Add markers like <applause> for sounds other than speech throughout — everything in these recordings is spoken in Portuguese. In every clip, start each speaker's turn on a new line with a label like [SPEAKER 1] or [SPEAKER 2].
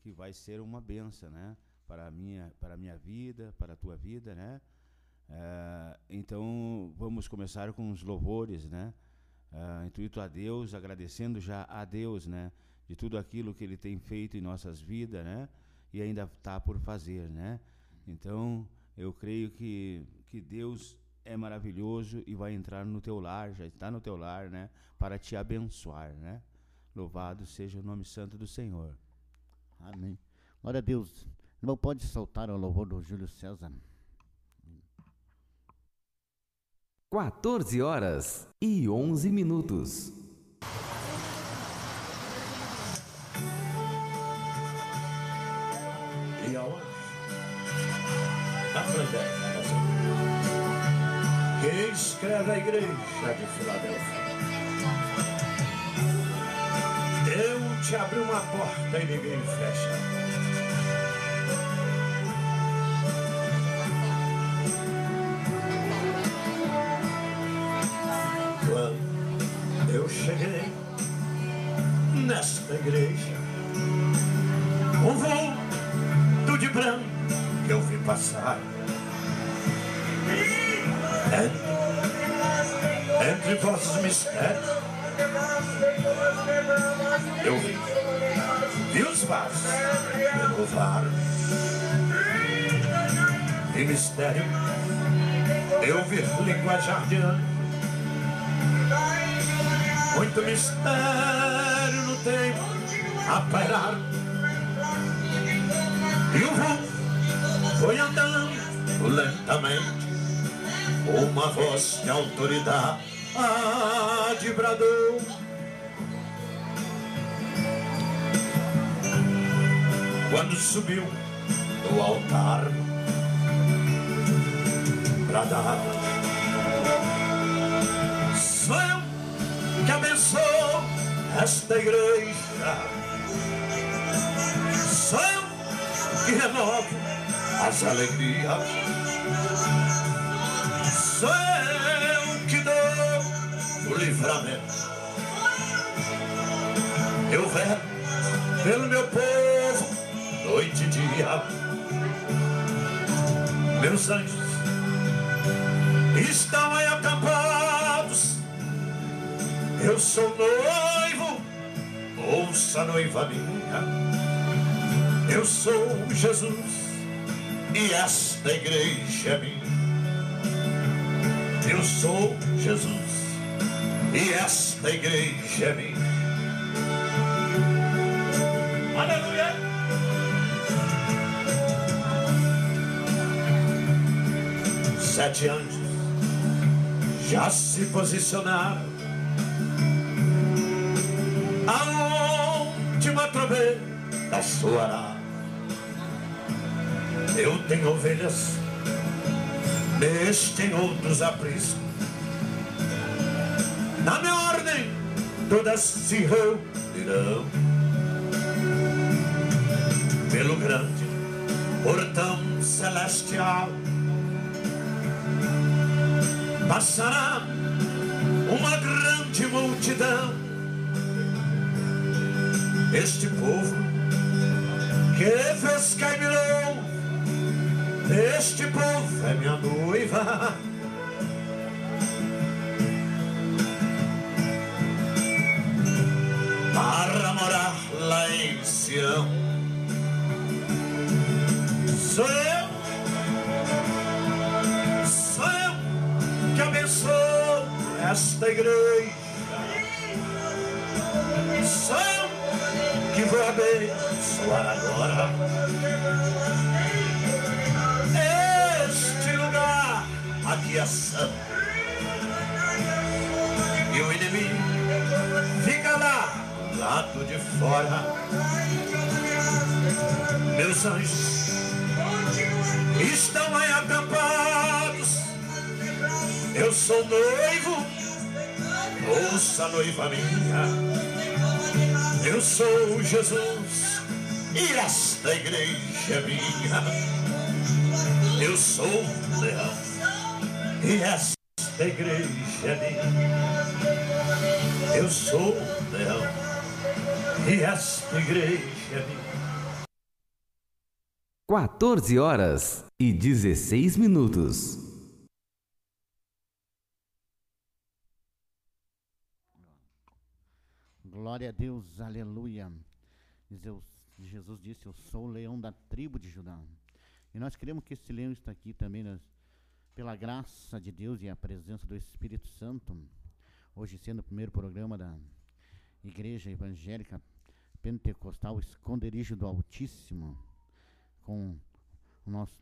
[SPEAKER 1] que vai ser uma benção, né? Para a minha, para a minha vida, para a tua vida, né? É, então vamos começar com os louvores, né? É, intuito a Deus, agradecendo já a Deus, né? De tudo aquilo que Ele tem feito em nossas vidas, né? E ainda está por fazer, né? Então eu creio que que Deus é maravilhoso e vai entrar no teu lar, já está no teu lar, né? Para te abençoar, né? Louvado seja o nome santo do Senhor.
[SPEAKER 2] Amém. Glória a Deus. Não pode soltar o louvor do Júlio César.
[SPEAKER 3] 14 horas e 11 minutos.
[SPEAKER 4] E aonde? Na Flandésia, que escreve a igreja de Filadélfia. Te abri uma porta e ninguém fecha. Quando eu cheguei nesta igreja, um vulto de branco que eu vi passar. Entre, entre vossos mistérios, eu vi, os vasos renovaram. E mistério, eu vi linguajar de. Muito mistério no tempo a pairar. E o vulto foi andando lentamente uma voz de autoridade bradou. Quando subiu do altar, bradava: Sou eu que abençoo esta igreja. Sou eu que renovo as alegrias sou eu Eu vero pelo meu povo, noite e dia. Meus anjos estão aí acampados. Eu sou noivo, ouça noiva minha. Eu sou Jesus e esta igreja é minha. Eu sou Jesus e esta igreja é minha. Aleluia! Sete anjos já se posicionaram. A última trombeta soará. Eu tenho ovelhas Neste em outros apriscos. Na minha ordem, todas se reunirão pelo grande portão celestial. Passará uma grande multidão. Este povo que fez caminhão este povo é minha noiva. Sião. Sou eu, sou eu que abençoo esta igreja. Sou eu que vou abençoar agora. aqui ação. E o inimigo fica lá, lado de fora. Meus anjos estão aí acampados. Eu sou noivo, ouça noiva minha. Eu sou Jesus e esta igreja é minha. Eu sou leão e esta igreja é minha. Eu sou leão e esta igreja é minha.
[SPEAKER 3] 14 horas e 16 minutos.
[SPEAKER 2] Glória a Deus, aleluia. Jesus disse: Eu sou o leão da tribo de Judá. E nós queremos que esse leão está aqui também, nós, pela graça de Deus e a presença do Espírito Santo. Hoje, sendo o primeiro programa da Igreja Evangélica Pentecostal Esconderijo do Altíssimo, com o nosso,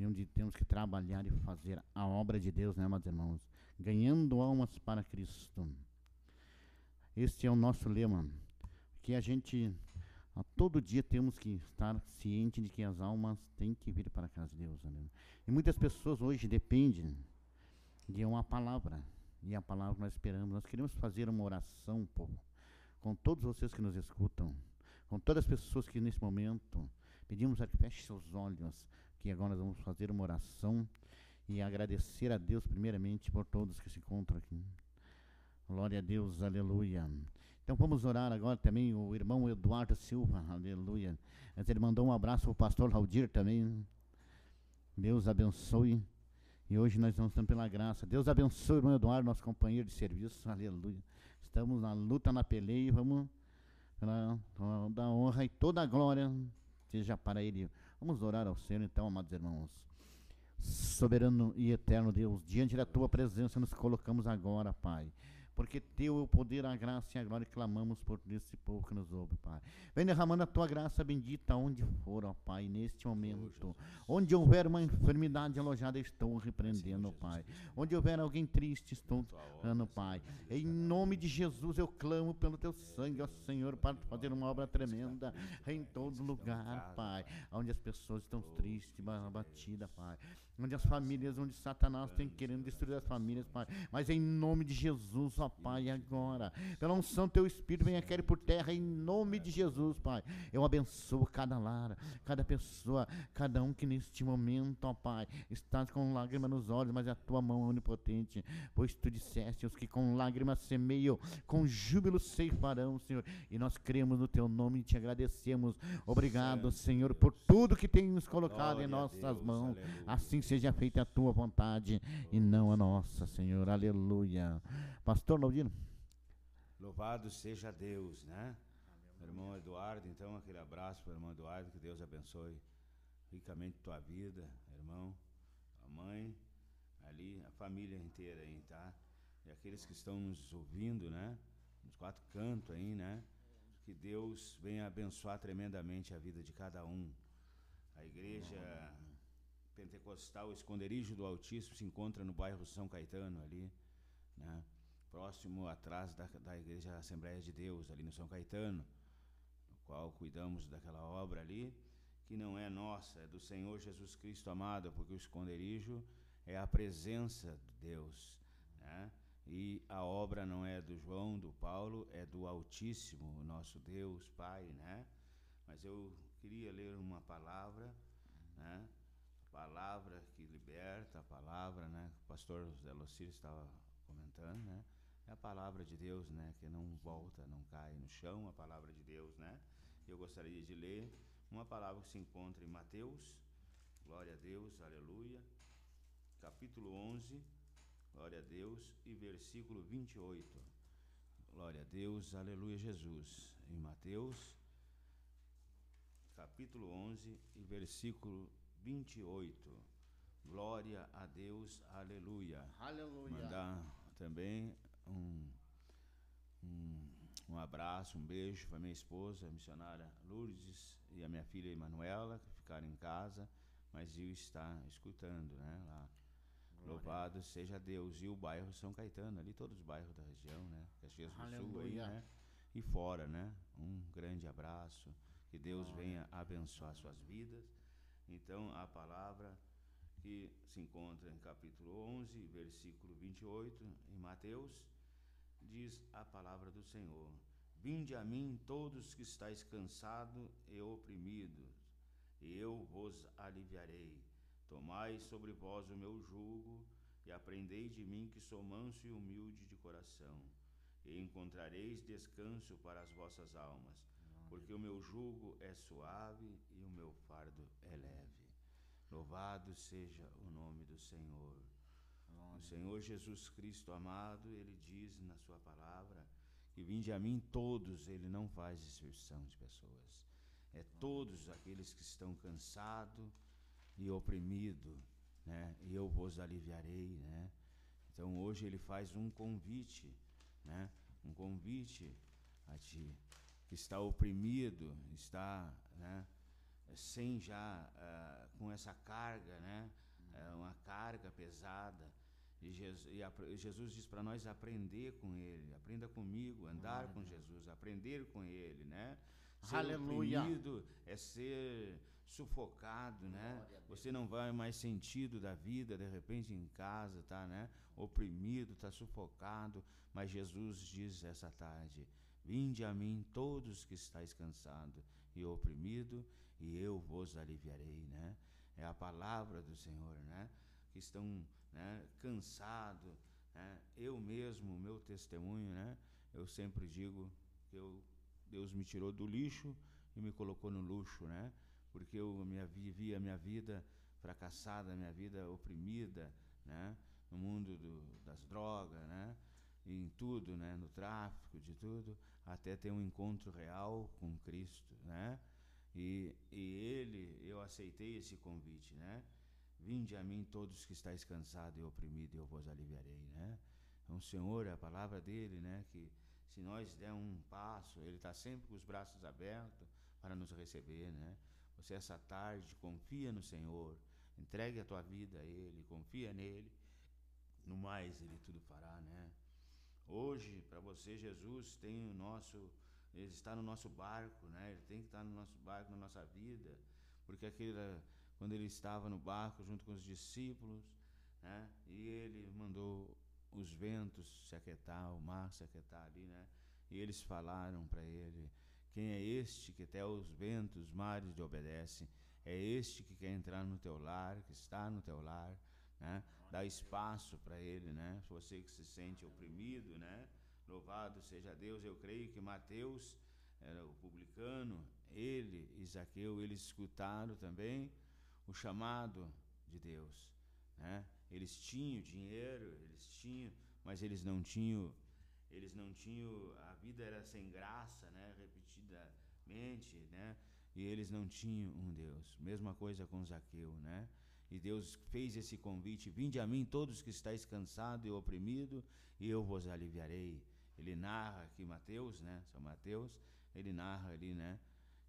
[SPEAKER 2] onde temos que trabalhar e fazer a obra de Deus, né, meus irmãos? Ganhando almas para Cristo. Este é o nosso lema, que a gente a todo dia temos que estar ciente de que as almas têm que vir para a casa de Deus. Né? E muitas pessoas hoje dependem de uma palavra. E a palavra nós esperamos. Nós queremos fazer uma oração, povo, com todos vocês que nos escutam, com todas as pessoas que nesse momento pedimos a que feche seus olhos, que agora nós vamos fazer uma oração e agradecer a Deus primeiramente por todos que se encontram aqui. Glória a Deus, aleluia. Então vamos orar agora também o irmão Eduardo Silva, aleluia. Mas ele mandou um abraço para o pastor Raudir também. Deus abençoe. E hoje nós estar pela graça. Deus abençoe o irmão Eduardo, nosso companheiro de serviço, aleluia. Estamos na luta, na peleia e vamos pela toda a honra e toda a glória seja para ele. Vamos orar ao Senhor então, amados irmãos. Soberano e eterno Deus, diante da tua presença nos colocamos agora, Pai porque teu é o poder, a graça e a glória, clamamos por esse povo que nos ouve, Pai. Vem derramando a tua graça bendita onde for, ó Pai, neste momento. Onde houver uma enfermidade alojada, estou repreendendo, Pai. Onde houver alguém triste, estou orando, Pai. Em nome de Jesus eu clamo pelo teu sangue, ó Senhor, para fazer uma obra tremenda em todo lugar, Pai. Onde as pessoas estão tristes, abatidas, Pai onde as famílias, onde Satanás tem querendo destruir as famílias, Pai. Mas em nome de Jesus, ó Pai, agora, pela unção teu Espírito, venha cair por terra, em nome de Jesus, Pai. Eu abençoo cada lar, cada pessoa, cada um que neste momento, ó Pai, está com lágrimas nos olhos, mas a tua mão é onipotente, pois tu disseste, os que com lágrimas semeiam, com júbilo ceifarão, Senhor. E nós cremos no teu nome e te agradecemos. Obrigado, Senhor, por tudo que tem nos colocado em nossas mãos. Assim seja feita a tua vontade e não a nossa, Senhor. Aleluia. Pastor Laudino.
[SPEAKER 1] Louvado seja Deus, né? Meu irmão Eduardo, então aquele abraço para o irmão Eduardo, que Deus abençoe ricamente tua vida, irmão, a mãe, ali, a família inteira aí, tá? E aqueles que estão nos ouvindo, né? Nos quatro cantos aí, né? Que Deus venha abençoar tremendamente a vida de cada um. A igreja pentecostal Esconderijo do Altíssimo se encontra no bairro São Caetano ali, né? Próximo atrás da, da Igreja Assembleia de Deus, ali no São Caetano, no qual cuidamos daquela obra ali, que não é nossa, é do Senhor Jesus Cristo amado, porque o esconderijo é a presença de Deus, né? E a obra não é do João, do Paulo, é do Altíssimo, nosso Deus, Pai, né? Mas eu queria ler uma palavra, né? palavra que liberta, a palavra, né? O pastor Zé Locir estava comentando, né? É a palavra de Deus, né? Que não volta, não cai no chão, a palavra de Deus, né? Eu gostaria de ler uma palavra que se encontra em Mateus, glória a Deus, aleluia, capítulo 11, glória a Deus, e versículo 28. Glória a Deus, aleluia, Jesus. Em Mateus, capítulo 11 e versículo 28. Glória a Deus, aleluia.
[SPEAKER 2] Aleluia.
[SPEAKER 1] Mandar também um, um, um abraço, um beijo para minha esposa, a missionária Lourdes, e a minha filha Emanuela, que ficaram em casa, mas eu está escutando, né, lá. Glória. Louvado seja Deus. E o bairro São Caetano, ali todos os bairros da região, né? Caxias do. Sul aí, né? E fora, né? Um grande abraço. Que Deus Glória. venha abençoar suas vidas então, a palavra que se encontra em capítulo 11, versículo 28, em Mateus, diz a palavra do Senhor: Vinde a mim todos que estáis cansados e oprimidos, e eu vos aliviarei. Tomai sobre vós o meu jugo e aprendei de mim que sou manso e humilde de coração, e encontrareis descanso para as vossas almas, porque o meu jugo é suave e o meu meu fardo é leve. Louvado seja o nome do Senhor. O Senhor Jesus Cristo amado, ele diz na sua palavra que vinde a mim todos, ele não faz dispersão de pessoas. É todos aqueles que estão cansados e oprimidos, né? E eu vos aliviarei, né? Então hoje ele faz um convite, né? Um convite a ti que está oprimido, está, né? Sem já uh, com essa carga, né? Uh, uma carga pesada. E Jesus, e Jesus diz para nós aprender com Ele, aprenda comigo, andar com Jesus, aprender com Ele, né? Ser
[SPEAKER 2] Aleluia.
[SPEAKER 1] oprimido é ser sufocado, né? Você não vai mais sentido da vida, de repente em casa, tá, né? Oprimido, tá sufocado, mas Jesus diz essa tarde: Vinde a mim todos que estáis cansados e oprimido, e eu vos aliviarei, né? É a palavra do Senhor, né? Que estão, né, cansado, né? Eu mesmo, meu testemunho, né? Eu sempre digo que eu Deus me tirou do lixo e me colocou no luxo, né? porque eu minha, vivi a minha vida fracassada, minha vida oprimida, né? No mundo do, das drogas, né? em tudo, né? No tráfico, de tudo, até ter um encontro real com Cristo, né? E, e ele, eu aceitei esse convite, né? Vinde a mim todos que estáis cansados e oprimidos, eu vos aliviarei, né? Então, Senhor, a palavra dele, né? Que se nós der um passo, ele está sempre com os braços abertos para nos receber, né? Você essa tarde confia no Senhor, entregue a tua vida a Ele, confia nele. No mais Ele tudo fará, né? Hoje, para você, Jesus tem o nosso, Ele está no nosso barco, né? Ele tem que estar no nosso barco, na nossa vida, porque aquele, quando Ele estava no barco junto com os discípulos, né? E Ele mandou os ventos se aquietar, o mar se aquietar ali, né? E eles falaram para Ele, quem é este que até os ventos, os mares lhe obedecem? É este que quer entrar no teu lar, que está no teu lar, né? Dá espaço para ele, né? Você que se sente oprimido, né? Louvado seja Deus. Eu creio que Mateus, era o publicano, ele e Zaqueu, eles escutaram também o chamado de Deus, né? Eles tinham dinheiro, eles tinham, mas eles não tinham eles não tinham, a vida era sem graça, né, repetidamente, né, e eles não tinham um Deus. Mesma coisa com Zaqueu, né? E Deus fez esse convite: Vinde a mim, todos que estáis cansados e oprimidos, e eu vos aliviarei. Ele narra aqui, Mateus, né? São Mateus, ele narra ali, né?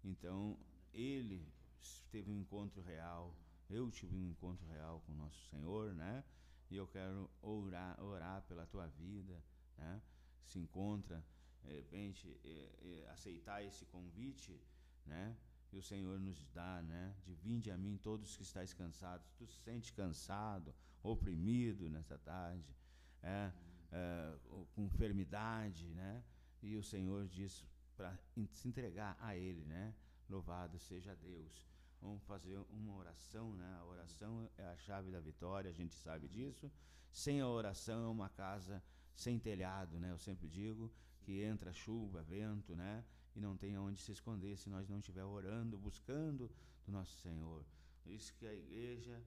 [SPEAKER 1] Então, ele teve um encontro real. Eu tive um encontro real com o nosso Senhor, né? E eu quero orar, orar pela tua vida, né? se encontra, de repente, é, é, aceitar esse convite, né? Que o Senhor nos dá, né? De vinde a mim todos que estáis cansados. Tu se sente cansado, oprimido nessa tarde, é, é, com enfermidade, né? E o Senhor diz para se entregar a Ele, né? Louvado seja Deus. Vamos fazer uma oração, né? A oração é a chave da vitória, a gente sabe disso. Sem a oração é uma casa sem telhado, né? Eu sempre digo que entra chuva, vento, né? E não tem onde se esconder se nós não estiver orando, buscando do nosso Senhor. Isso que a igreja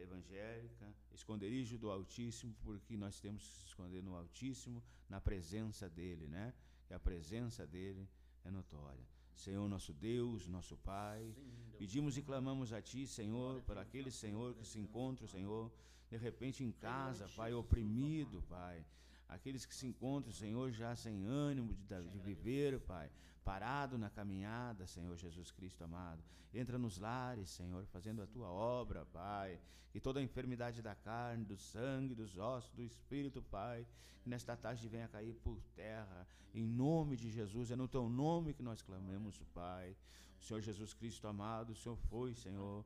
[SPEAKER 1] evangélica, esconderijo do Altíssimo, porque nós temos que se esconder no Altíssimo, na presença dele, né? Que a presença dele é notória. Senhor nosso Deus, nosso Pai, pedimos e clamamos a Ti, Senhor, para aquele Senhor que se encontra, Senhor, de repente em casa, Pai, oprimido, Pai, aqueles que se encontram, Senhor, já sem ânimo de, de viver, Pai, parado na caminhada, Senhor Jesus Cristo amado. Entra nos lares, Senhor, fazendo a tua obra, Pai. Que toda a enfermidade da carne, do sangue, dos ossos, do espírito, Pai, nesta tarde venha cair por terra, em nome de Jesus. É no teu nome que nós clamamos, Pai. Senhor Jesus Cristo amado, o Senhor foi, Senhor.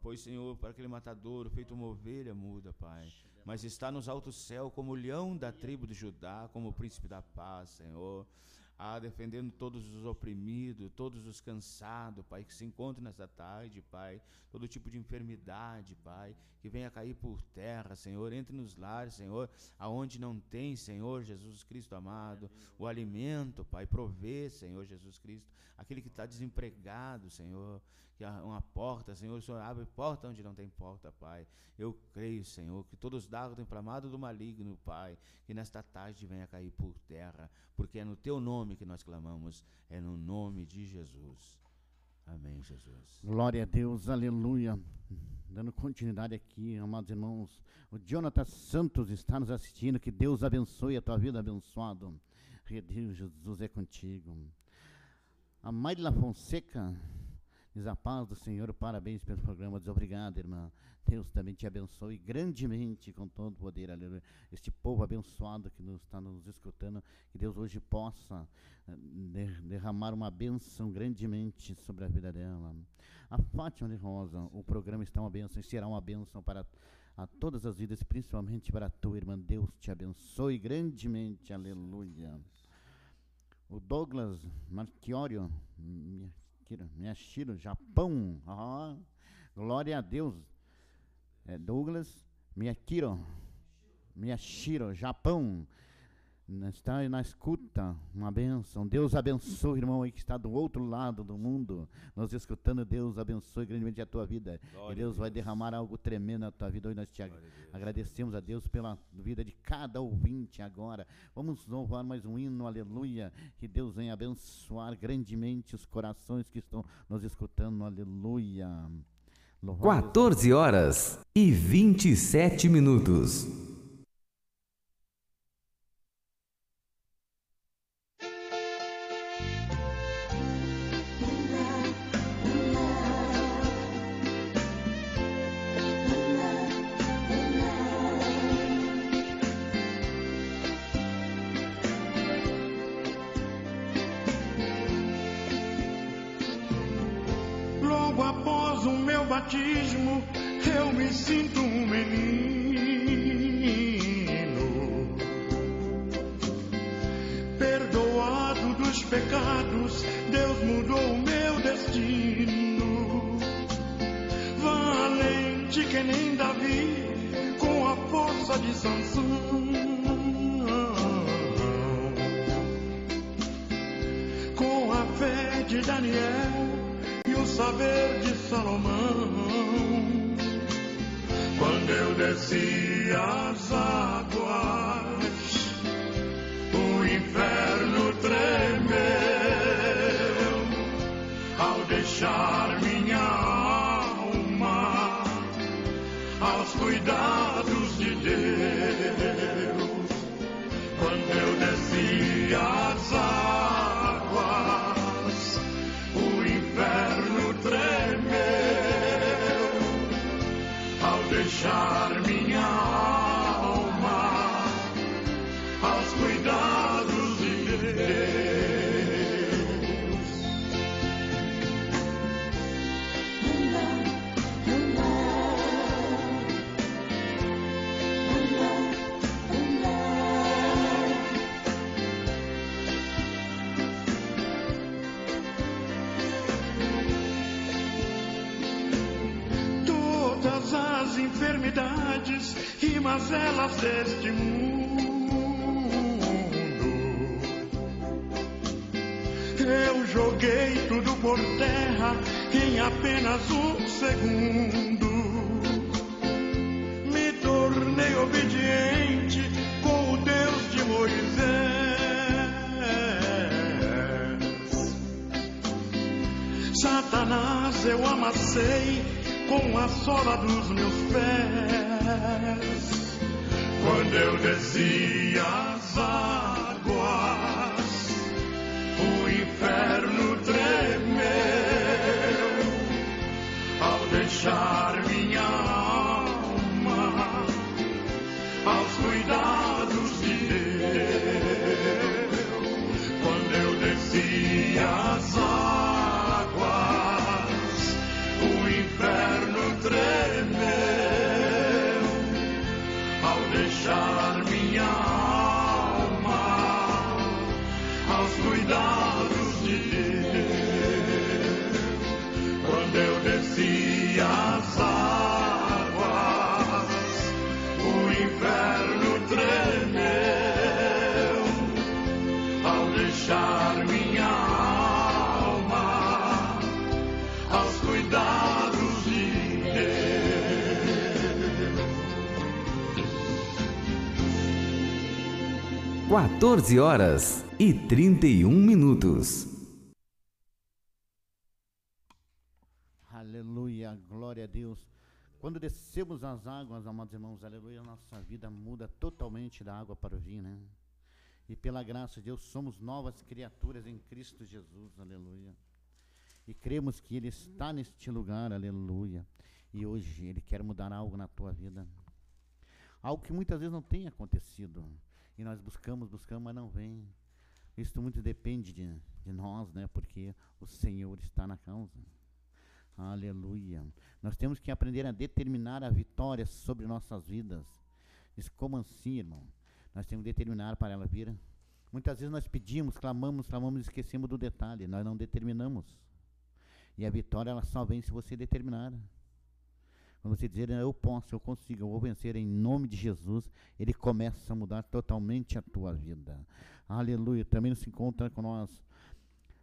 [SPEAKER 1] Foi, Senhor, para aquele matadouro, feito uma ovelha muda, Pai mas está nos altos céus como leão da tribo de Judá, como príncipe da paz, Senhor. Ah, defendendo todos os oprimidos, todos os cansados, Pai, que se encontram nessa tarde, Pai, todo tipo de enfermidade, Pai, que venha cair por terra, Senhor, entre nos lares, Senhor, aonde não tem, Senhor Jesus Cristo amado, o alimento, Pai, provê, Senhor Jesus Cristo, aquele que está desempregado, Senhor, que há uma porta, Senhor, o Senhor abre porta onde não tem porta, Pai. Eu creio, Senhor, que todos os dardos inflamados do maligno, Pai, que nesta tarde venha cair por terra, porque é no Teu nome que nós clamamos, é no nome de Jesus. Amém, Jesus.
[SPEAKER 2] Glória a Deus, aleluia. Dando continuidade aqui, amados irmãos. O Jonathan Santos está nos assistindo. Que Deus abençoe a tua vida, abençoado. Deus, Jesus é contigo. A Maila Fonseca Diz a paz do Senhor, parabéns pelo programa, diz obrigado, irmã. Deus também te abençoe grandemente com todo o poder, aleluia. Este povo abençoado que nos, está nos escutando, que Deus hoje possa eh, derramar uma bênção grandemente sobre a vida dela. A Fátima de Rosa, o programa está uma bênção e será uma bênção para a todas as vidas, principalmente para a tua irmã. Deus te abençoe grandemente, aleluia. O Douglas Marchiório, Miyashiro, Miyashiro, Japão. Ah, glória a Deus. É Douglas Miyakiro, Miyashiro, Japão. Está na escuta, uma benção. Deus abençoe, irmão aí que está do outro lado do mundo, nos escutando. Deus abençoe grandemente a tua vida. Glória e Deus, Deus, vai derramar algo tremendo na tua vida. Hoje nós te ag a agradecemos a Deus pela vida de cada ouvinte agora. Vamos louvar mais um hino, aleluia. Que Deus venha abençoar grandemente os corações que estão nos escutando, aleluia.
[SPEAKER 3] Louvado 14 horas e 27 minutos.
[SPEAKER 5] E o saber de Salomão. Quando eu desci as águas, o inferno tremeu ao deixar minha alma aos cuidados deixar enfermidades e mazelas deste mundo. Eu joguei tudo por terra em apenas um segundo. Me tornei obediente com o Deus de Moisés. Satanás eu amassei com a sola dos meus pés. Quando eu desci as águas, o inferno
[SPEAKER 3] 14 horas e 31 minutos.
[SPEAKER 2] Aleluia, glória a Deus. Quando descemos as águas, amados irmãos, aleluia, nossa vida muda totalmente da água para o vinho, né? E pela graça de Deus somos novas criaturas em Cristo Jesus, aleluia. E cremos que Ele está neste lugar, aleluia. E hoje Ele quer mudar algo na tua vida. Algo que muitas vezes não tem acontecido. E nós buscamos, buscamos, mas não vem. Isso muito depende de, de nós, né? Porque o Senhor está na causa. Aleluia. Nós temos que aprender a determinar a vitória sobre nossas vidas. Diz como assim, irmão? Nós temos que determinar para ela vir. Muitas vezes nós pedimos, clamamos, clamamos esquecemos do detalhe. Nós não determinamos. E a vitória ela só vem se você determinar. Quando você dizer, eu posso, eu consigo, eu vou vencer em nome de Jesus, ele começa a mudar totalmente a tua vida. Aleluia. Também se encontra com nós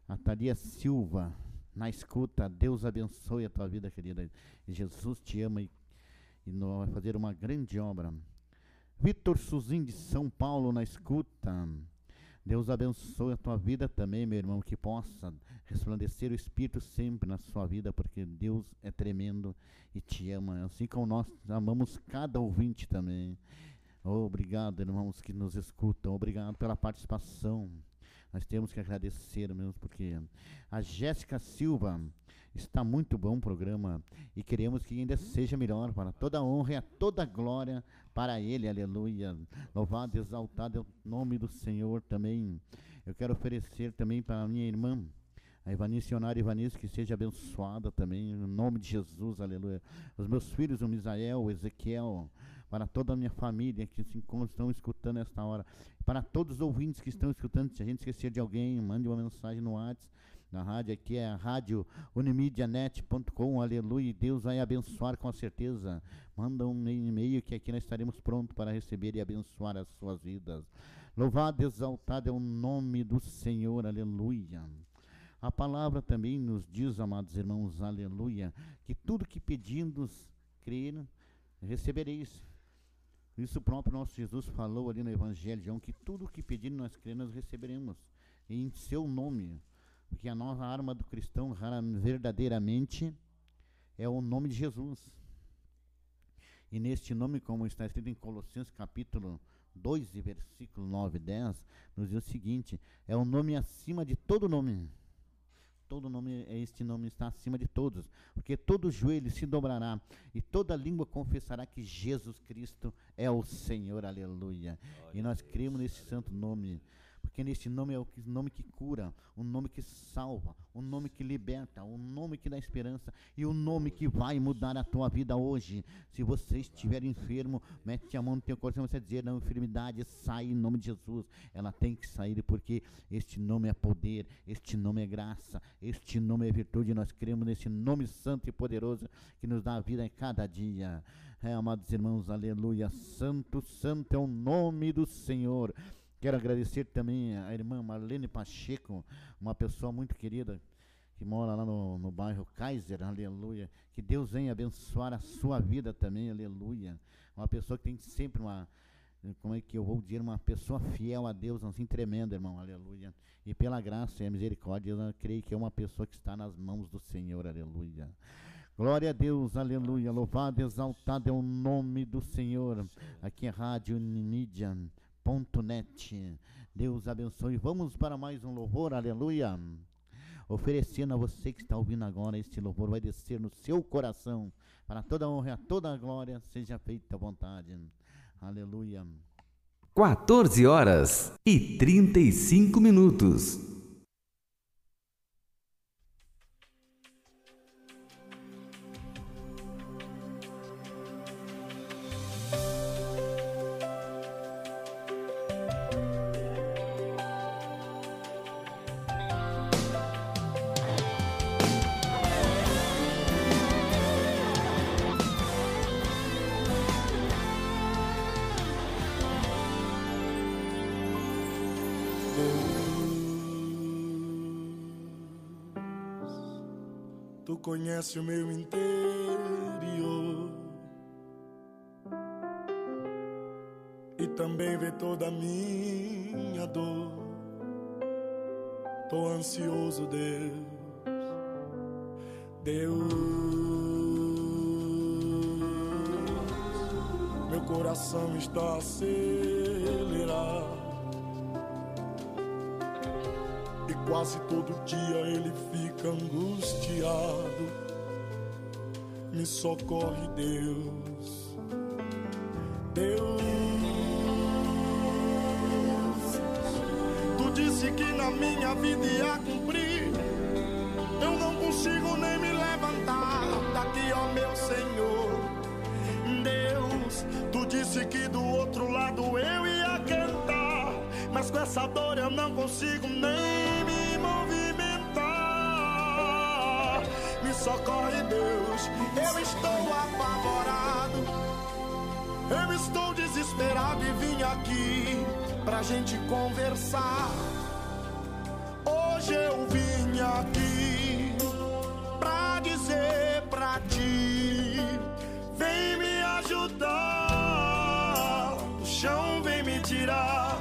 [SPEAKER 2] a Thalia Silva na escuta. Deus abençoe a tua vida, querida. Jesus te ama e, e vai fazer uma grande obra. Vitor Suzin de São Paulo na escuta. Deus abençoe a tua vida também, meu irmão, que possa resplandecer o Espírito sempre na sua vida, porque Deus é tremendo e te ama, assim como nós amamos cada ouvinte também. obrigado, irmãos que nos escutam, obrigado pela participação. Nós temos que agradecer mesmo, porque a Jéssica Silva está muito bom o programa e queremos que ainda seja melhor para toda honra e a toda glória para Ele, aleluia. Louvado, exaltado é o nome do Senhor também. Eu quero oferecer também para a minha irmã, a Ivanice Honora Ivanice, que seja abençoada também, em nome de Jesus, aleluia. Os meus filhos, o Misael, o Ezequiel, para toda a minha família que se estão escutando esta hora, para todos os ouvintes que estão escutando, se a gente esquecer de alguém, mande uma mensagem no WhatsApp, na rádio, aqui é a rádio unimedianet.com, aleluia, Deus vai abençoar com certeza, manda um e-mail que aqui nós estaremos prontos para receber e abençoar as suas vidas. Louvado, exaltado é o nome do Senhor, aleluia. A palavra também nos diz, amados irmãos, aleluia, que tudo que pedimos, crer, recebereis. Isso próprio nosso Jesus falou ali no Evangelho de João, que tudo o que pedir nós cremos, nós receberemos. Em seu nome. Porque a nossa arma do cristão verdadeiramente é o nome de Jesus. E neste nome, como está escrito em Colossenses capítulo 2, versículo 9 e 10, nos diz o seguinte: é o nome acima de todo nome todo nome, este nome está acima de todos, porque todo joelho se dobrará e toda língua confessará que Jesus Cristo é o Senhor, aleluia. E nós cremos nesse santo nome porque neste nome é o nome que cura, o nome que salva, o nome que liberta, o nome que dá esperança e o nome que vai mudar a tua vida hoje. Se você estiver enfermo, mete a mão no teu coração e você dizer, não, enfermidade, sai em nome de Jesus. Ela tem que sair porque este nome é poder, este nome é graça, este nome é virtude. Nós cremos nesse nome santo e poderoso que nos dá a vida em cada dia. É, amados irmãos, aleluia. Santo, santo é o nome do Senhor. Quero agradecer também a irmã Marlene Pacheco, uma pessoa muito querida, que mora lá no, no bairro Kaiser, aleluia. Que Deus venha abençoar a sua vida também, aleluia. Uma pessoa que tem sempre uma, como é que eu vou dizer, uma pessoa fiel a Deus, assim, tremenda, irmão, aleluia. E pela graça e a misericórdia, eu creio que é uma pessoa que está nas mãos do Senhor, aleluia. Glória a Deus, aleluia. Louvado, exaltado é o nome do Senhor. Aqui é Rádio Mídia net. Deus abençoe. Vamos para mais um louvor, aleluia. Oferecendo a você que está ouvindo agora, este louvor vai descer no seu coração. Para toda honra, toda a glória, seja feita a vontade. Aleluia.
[SPEAKER 3] 14 horas e 35 minutos.
[SPEAKER 6] Conhece o meu interior. E também vê toda a minha dor. Tô ansioso, Deus. Deus, meu coração está acelerado. Quase todo dia ele fica angustiado. Me socorre, Deus. Deus, tu disse que na minha vida ia cumprir. Eu não consigo nem me levantar daqui, ó meu Senhor. Deus, tu disse que do outro lado eu ia cantar, mas com essa dor eu não consigo nem socorre, Deus, eu estou apavorado. Eu estou desesperado e vim aqui pra gente conversar. Hoje eu vim aqui pra dizer pra ti: vem me ajudar, do chão vem me tirar.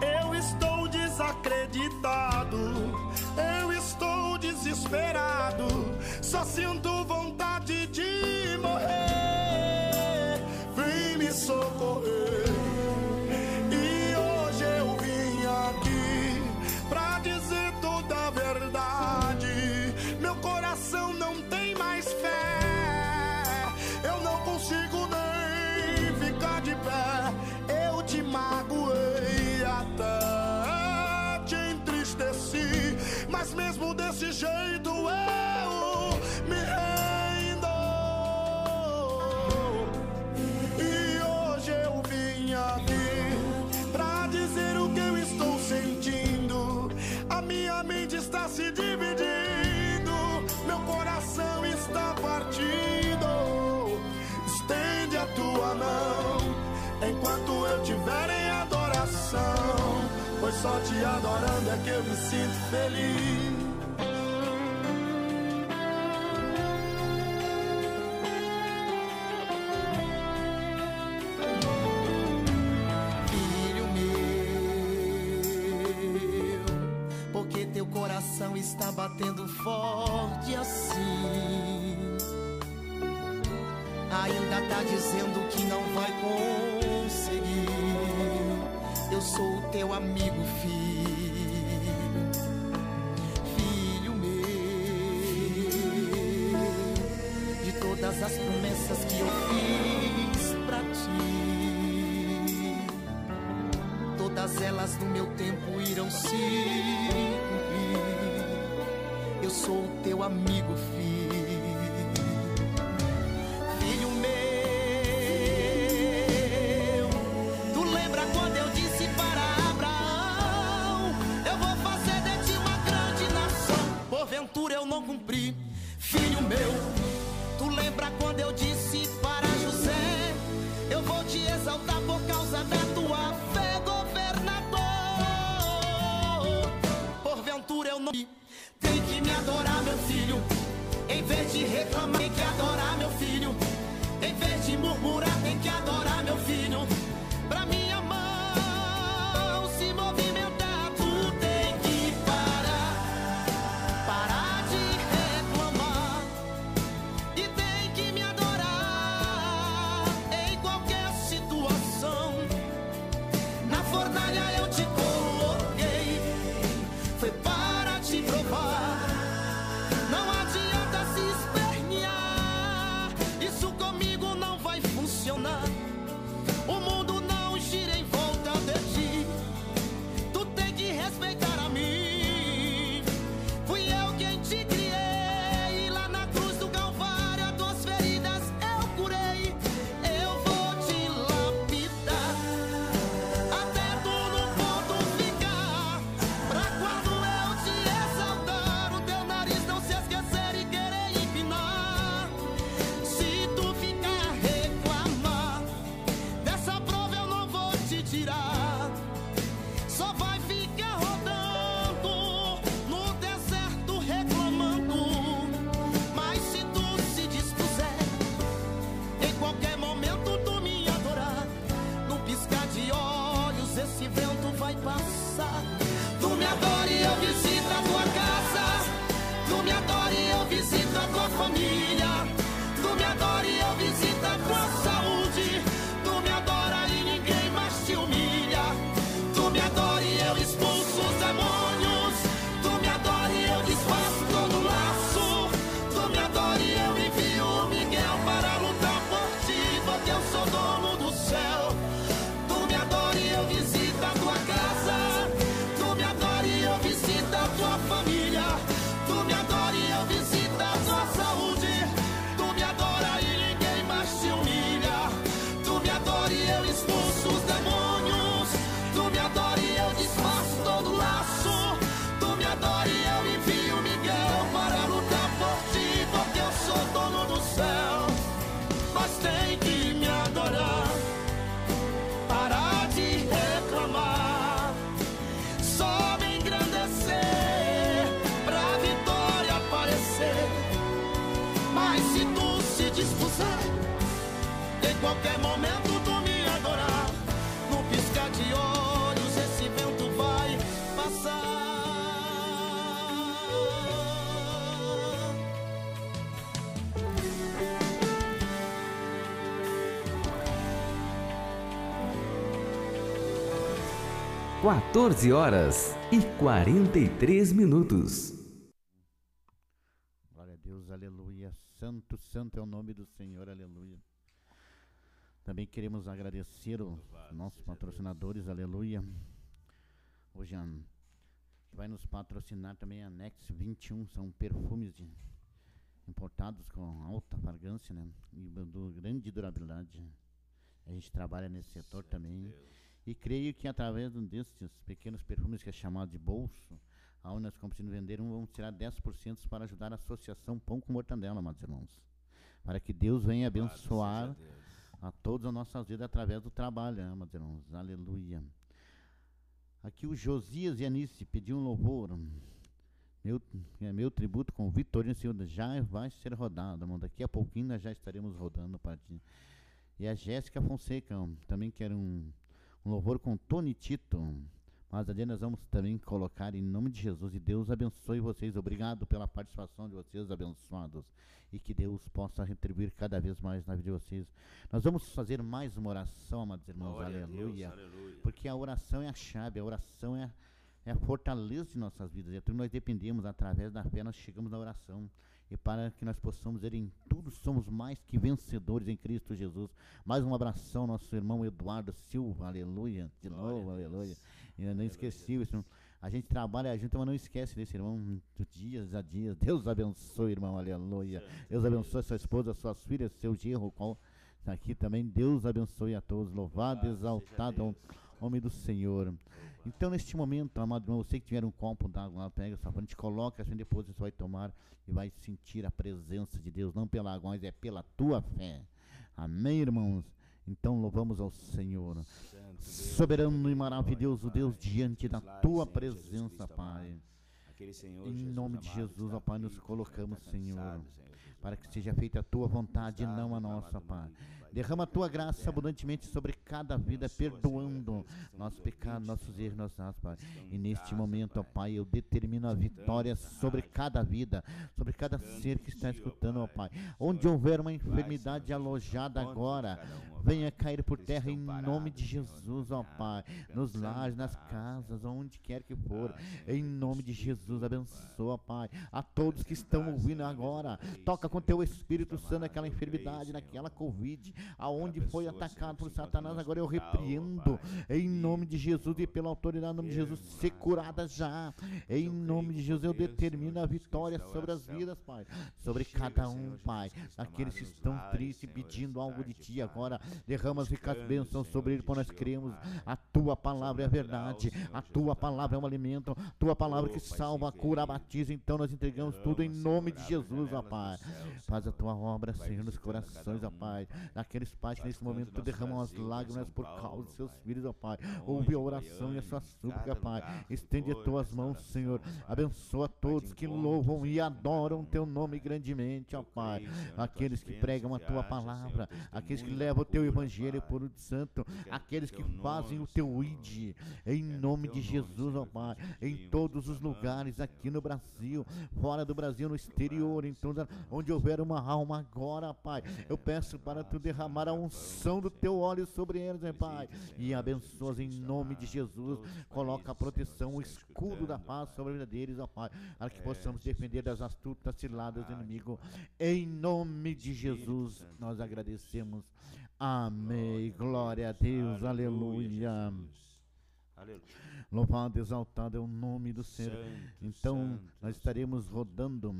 [SPEAKER 6] Eu estou desacreditado, eu estou desesperado, só sinto só te adorando é que eu me sinto feliz.
[SPEAKER 7] Promessas que eu fiz pra ti todas elas no meu tempo irão se cumprir. Eu sou o teu amigo, filho.
[SPEAKER 3] 14 horas e 43 minutos.
[SPEAKER 2] Glória a Deus, aleluia. Santo, santo é o nome do Senhor, aleluia. Também queremos agradecer os nossos patrocinadores, aleluia. Hoje vai nos patrocinar também é a Nex 21, são perfumes de, importados com alta fragrância né, e do grande durabilidade. A gente trabalha nesse setor Sem também. Deus e creio que através de desses pequenos perfumes que é chamado de bolso, aonde nós conseguimos vender um, vamos tirar 10% para ajudar a Associação Pão com Mortandela, amados irmãos. Para que Deus venha abençoar a todas as nossas vidas através do trabalho, né, amados irmãos. Aleluia. Aqui o Josias e Anice pediu um louvor. Meu, é meu tributo com Vitorino Senhor já vai ser rodado, irmão. Daqui a pouquinho nós já estaremos rodando para ti. E a Jéssica Fonseca também quer um, um louvor com Tony Tito. Mas ali nós vamos também colocar em nome de Jesus. E Deus abençoe vocês. Obrigado pela participação de vocês, abençoados. E que Deus possa retribuir cada vez mais na vida de vocês. Nós vamos fazer mais uma oração, amados irmãos.
[SPEAKER 1] Glória a Deus,
[SPEAKER 2] aleluia.
[SPEAKER 1] aleluia.
[SPEAKER 2] Porque a oração é a chave, a oração é, é a fortaleza de nossas vidas. É tudo que nós dependemos, através da fé, nós chegamos na oração. E para que nós possamos ver em tudo, somos mais que vencedores em Cristo Jesus. Mais um abração, nosso irmão Eduardo Silva, aleluia. De novo, aleluia. Eu não esqueci, isso. A gente trabalha junto, mas não esquece desse irmão dias a dias. Deus abençoe, irmão, aleluia. Deus abençoe sua esposa, suas filhas, seu genro, qual está aqui também. Deus abençoe a todos. Louvado, exaltado nome do Senhor. Então, neste momento, amado irmão, você que tiver um copo d'água lá, pega sua frente, coloca assim, depois você vai tomar e vai sentir a presença de Deus, não pela água, mas é pela tua fé. Amém, irmãos? Então, louvamos ao Senhor. Soberano e maravilhoso Deus, diante da tua presença, Pai.
[SPEAKER 1] Senhor
[SPEAKER 2] Em nome de Jesus, ó Pai, nos colocamos, Senhor, para que seja feita a tua vontade e não a nossa, Pai. Derrama a tua graça abundantemente sobre cada vida, perdoando nossos pecados, nossos erros, nossos atos, Pai. E neste momento, ó
[SPEAKER 1] Pai.
[SPEAKER 2] Eu determino a vitória sobre cada vida, sobre cada ser que está escutando, ó
[SPEAKER 1] Pai.
[SPEAKER 2] Onde houver uma enfermidade alojada agora, venha cair por terra em nome de Jesus, ó Pai. Nos lares, nas casas, onde quer que for.
[SPEAKER 1] Ah,
[SPEAKER 2] Em nome de Jesus, abençoa, Pai. A todos que estão ouvindo agora, toca com teu Espírito Santo aquela enfermidade, naquela Covid, aonde foi atacado por Satanás, agora eu repreendo. Em nome de Jesus e pela autoridade, em nome de Jesus, ser curada já. Em nome de Jesus, eu determino a vitória sobre as vidas, Pai. Sobre cada um, Pai. Aqueles que estão tristes, pedindo algo de Ti agora, derrama as ricas bênçãos sobre ele, pois nós cremos. A Tua palavra é a verdade. A Tua palavra é um alimento. A Tua palavra que salva, cura, batiza. Então nós entregamos tudo em nome de Jesus, ó Pai. Faz a Tua obra, Senhor, nos corações, ó Pai. Daqueles pais que nesse momento derramam as lágrimas por causa dos seus filhos, ó Pai. Ouve a oração e a sua súplica, Pai. Estende as tuas mãos, Senhor. Abençoa todos que louvam e adoram teu nome grandemente, ó Pai. Aqueles que pregam a tua palavra, aqueles que levam o teu evangelho por o santo, aqueles que fazem o teu id, em nome de Jesus, ó Pai. Em todos os lugares aqui no Brasil, fora do Brasil, no exterior, em toda onde houver uma alma agora, Pai. Eu peço para tu derramar a unção do teu óleo sobre eles, né, Pai. E abençoas em nome de Jesus. Coloca a proteção, o escudo da paz sobre a vida deles, ó Pai. Para que possamos defender das astutas ciladas do inimigo. Em nome de Jesus, nós agradecemos. Amém. Glória a Deus. Aleluia.
[SPEAKER 1] Aleluia.
[SPEAKER 2] Louvado, exaltado é o nome do Senhor. Então,
[SPEAKER 1] santo,
[SPEAKER 2] nós estaremos rodando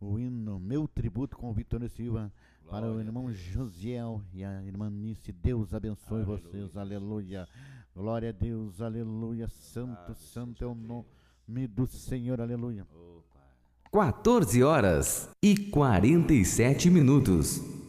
[SPEAKER 2] o hino Meu Tributo com o Vitor Silva para o irmão. Josiel e a irmã Nice. Deus abençoe
[SPEAKER 1] Aleluia,
[SPEAKER 2] vocês. Aleluia. Glória a Deus. Aleluia. Santo, santo é o nome do Senhor. Aleluia.
[SPEAKER 1] Ô, Pai.
[SPEAKER 3] 14 horas e 47 minutos.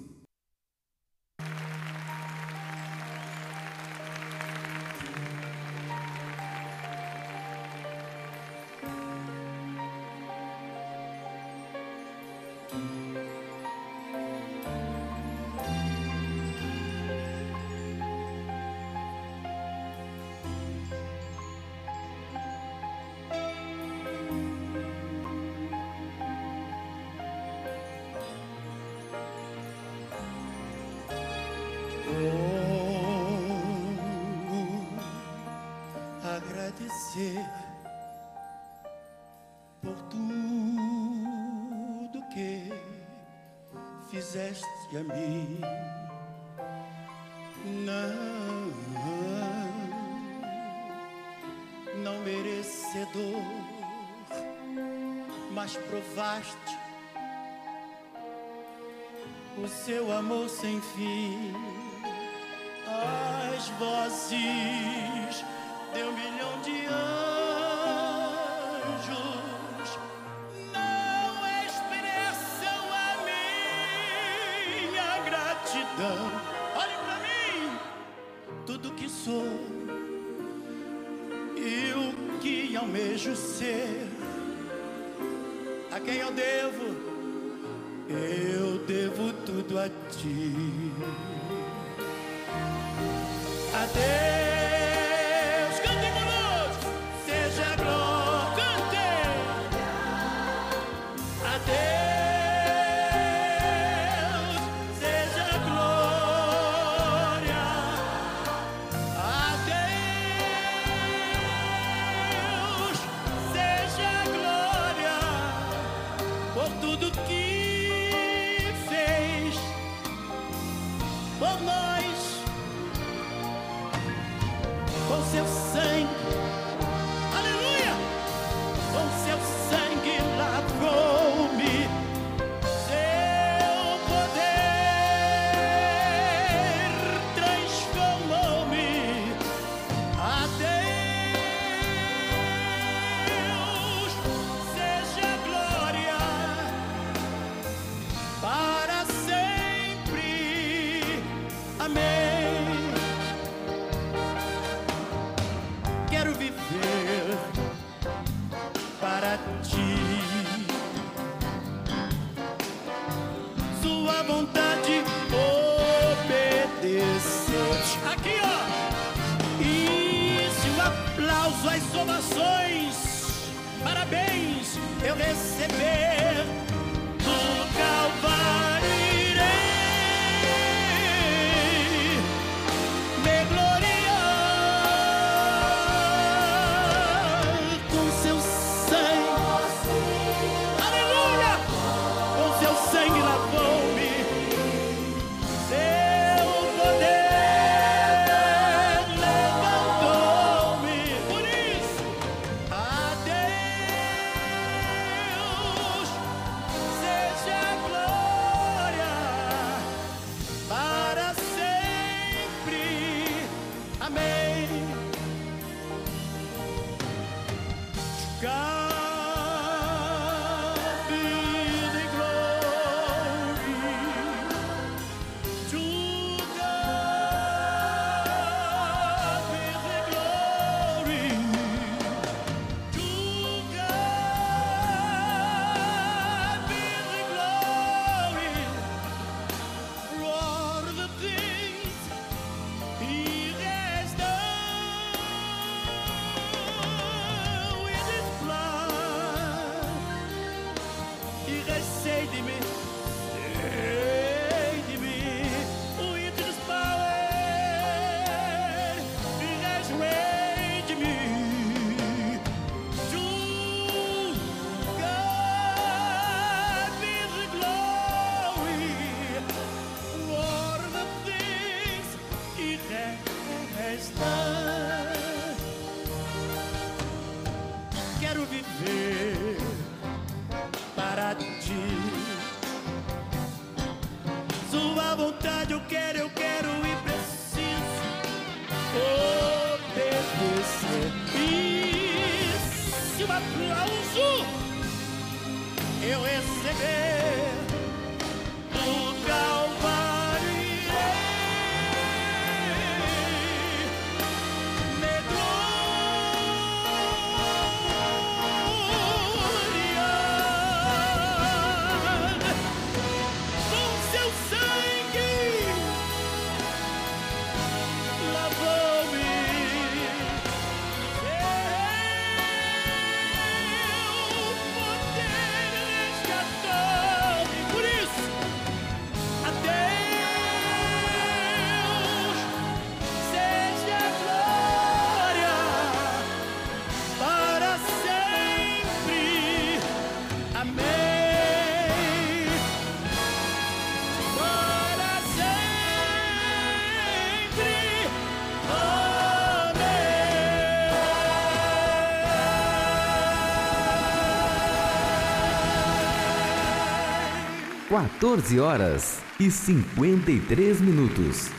[SPEAKER 3] 14 horas e 53 minutos.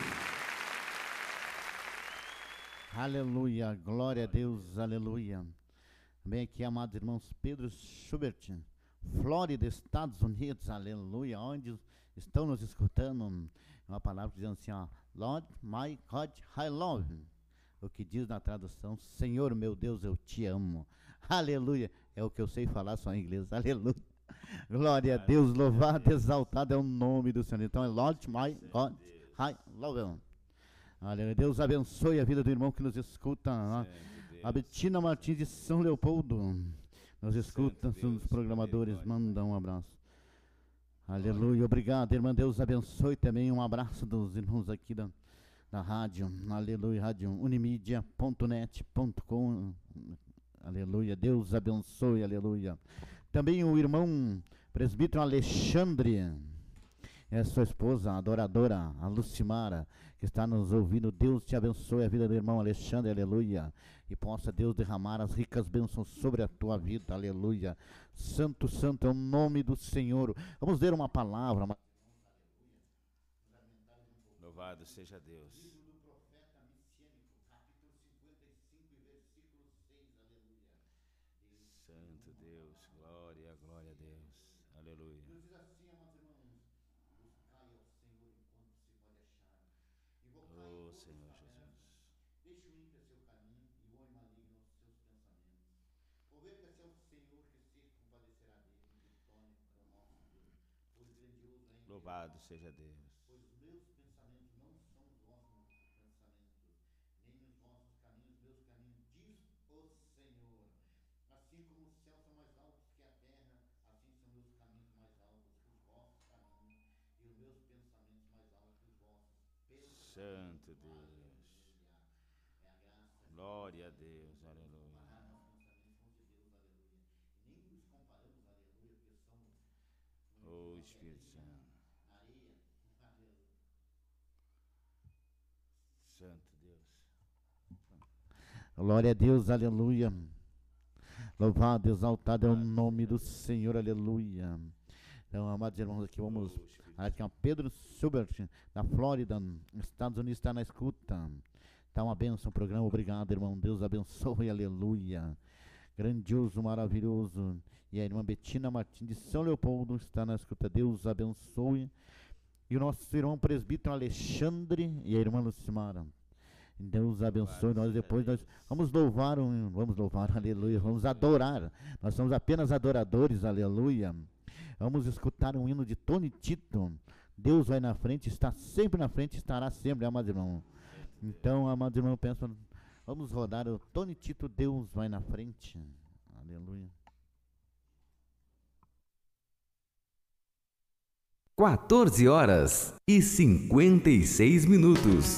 [SPEAKER 2] Aleluia, glória a Deus, aleluia. Bem aqui, amados irmãos, Pedro Schubert, Flórida, Estados Unidos, aleluia, onde estão nos escutando, uma palavra dizendo assim, ó, Lord my God, I love you. O que diz na tradução, Senhor meu Deus, eu te amo. Aleluia, é o que eu sei falar só em inglês, aleluia. Glória a Deus, louvado, exaltado é o nome do Senhor. Então é Lord my God, I love. Aleluia. Deus abençoe a vida do irmão que nos escuta. A Betina Martins de São Leopoldo nos escuta, os programadores. Manda um abraço. Aleluia. Obrigado, irmã. Deus abençoe também. Um abraço dos irmãos aqui da, da rádio. Aleluia. Rádio unimidia.net.com. Aleluia. Deus abençoe. Aleluia. Também o irmão presbítero Alexandre. É sua esposa, a adoradora, a Lucimara, que está nos ouvindo. Deus te abençoe a vida do irmão Alexandre, aleluia. E possa Deus derramar as ricas bênçãos sobre a tua vida, aleluia. Santo, santo é o nome do Senhor. Vamos ler uma palavra.
[SPEAKER 1] Louvado seja Deus. Santo Deus, glória, glória a Deus. Aleluia.
[SPEAKER 2] Diz assim, amados irmãos, buscai ao Senhor enquanto se pode achar. Invocai
[SPEAKER 1] Oh,
[SPEAKER 2] todos
[SPEAKER 1] Senhor
[SPEAKER 2] os talentos.
[SPEAKER 1] Jesus.
[SPEAKER 2] Deixe o ímpio seu caminho e o homem maligno os seus pensamentos. Converta-se ao Senhor que se compadecerá dele e torne para o nosso Deus. Pois grandioso é em
[SPEAKER 1] Louvado seja Deus.
[SPEAKER 2] Pois os meus pensamentos não são os vossos pensamentos, nem os vossos caminhos, meus caminhos, diz o Senhor. Assim como os céus são mais altos que a terra, assim são meus caminhos mais altos que os vossos caminhos, e os meus pensamentos mais altos que os vossos pensamentos.
[SPEAKER 1] Santo Deus.
[SPEAKER 2] É
[SPEAKER 1] Glória a Deus. Aleluia.
[SPEAKER 2] comparar nossos pensamentos com os de Deus, aleluia. Nem nos comparamos, aleluia, porque somos
[SPEAKER 1] Oh, Espírito Santo.
[SPEAKER 2] areia, aleluia.
[SPEAKER 1] Santo Deus.
[SPEAKER 2] Glória a Deus, aleluia. Louvado, exaltado é o nome do Senhor, aleluia. Então, amados irmãos, aqui vamos. Aqui, ó, Pedro Schubert, da Flórida, Estados Unidos, está na escuta. Tá uma bênção o programa, obrigado, irmão. Deus abençoe, aleluia. Grandioso, maravilhoso. E a irmã Betina Martins de São Leopoldo está na escuta. Deus abençoe. E o nosso irmão presbítero Alexandre e a irmã Lucimara. Deus abençoe nós depois nós vamos louvar um, vamos louvar, <laughs> aleluia, vamos adorar. Nós somos apenas adoradores, aleluia. Vamos escutar um hino de Tony Tito. Deus vai na frente, está sempre na frente, estará sempre, amados irmãos. Então, amados irmãos, penso, vamos rodar o Tony Tito, Deus vai na frente. Aleluia.
[SPEAKER 3] 14 horas e 56 minutos.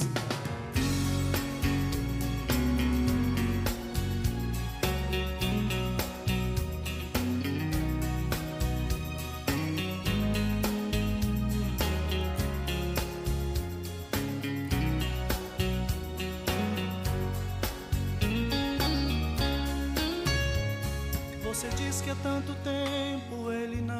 [SPEAKER 8] Você diz que há tanto tempo ele não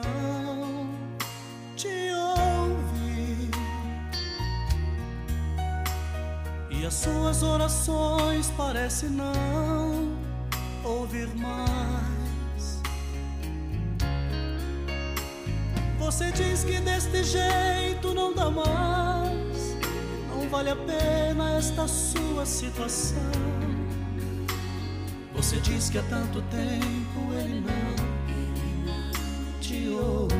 [SPEAKER 8] as suas orações parecem não ouvir mais. Você diz que deste jeito não dá mais. Não vale a pena esta sua situação. Você diz que há tanto tempo ele não te ouve.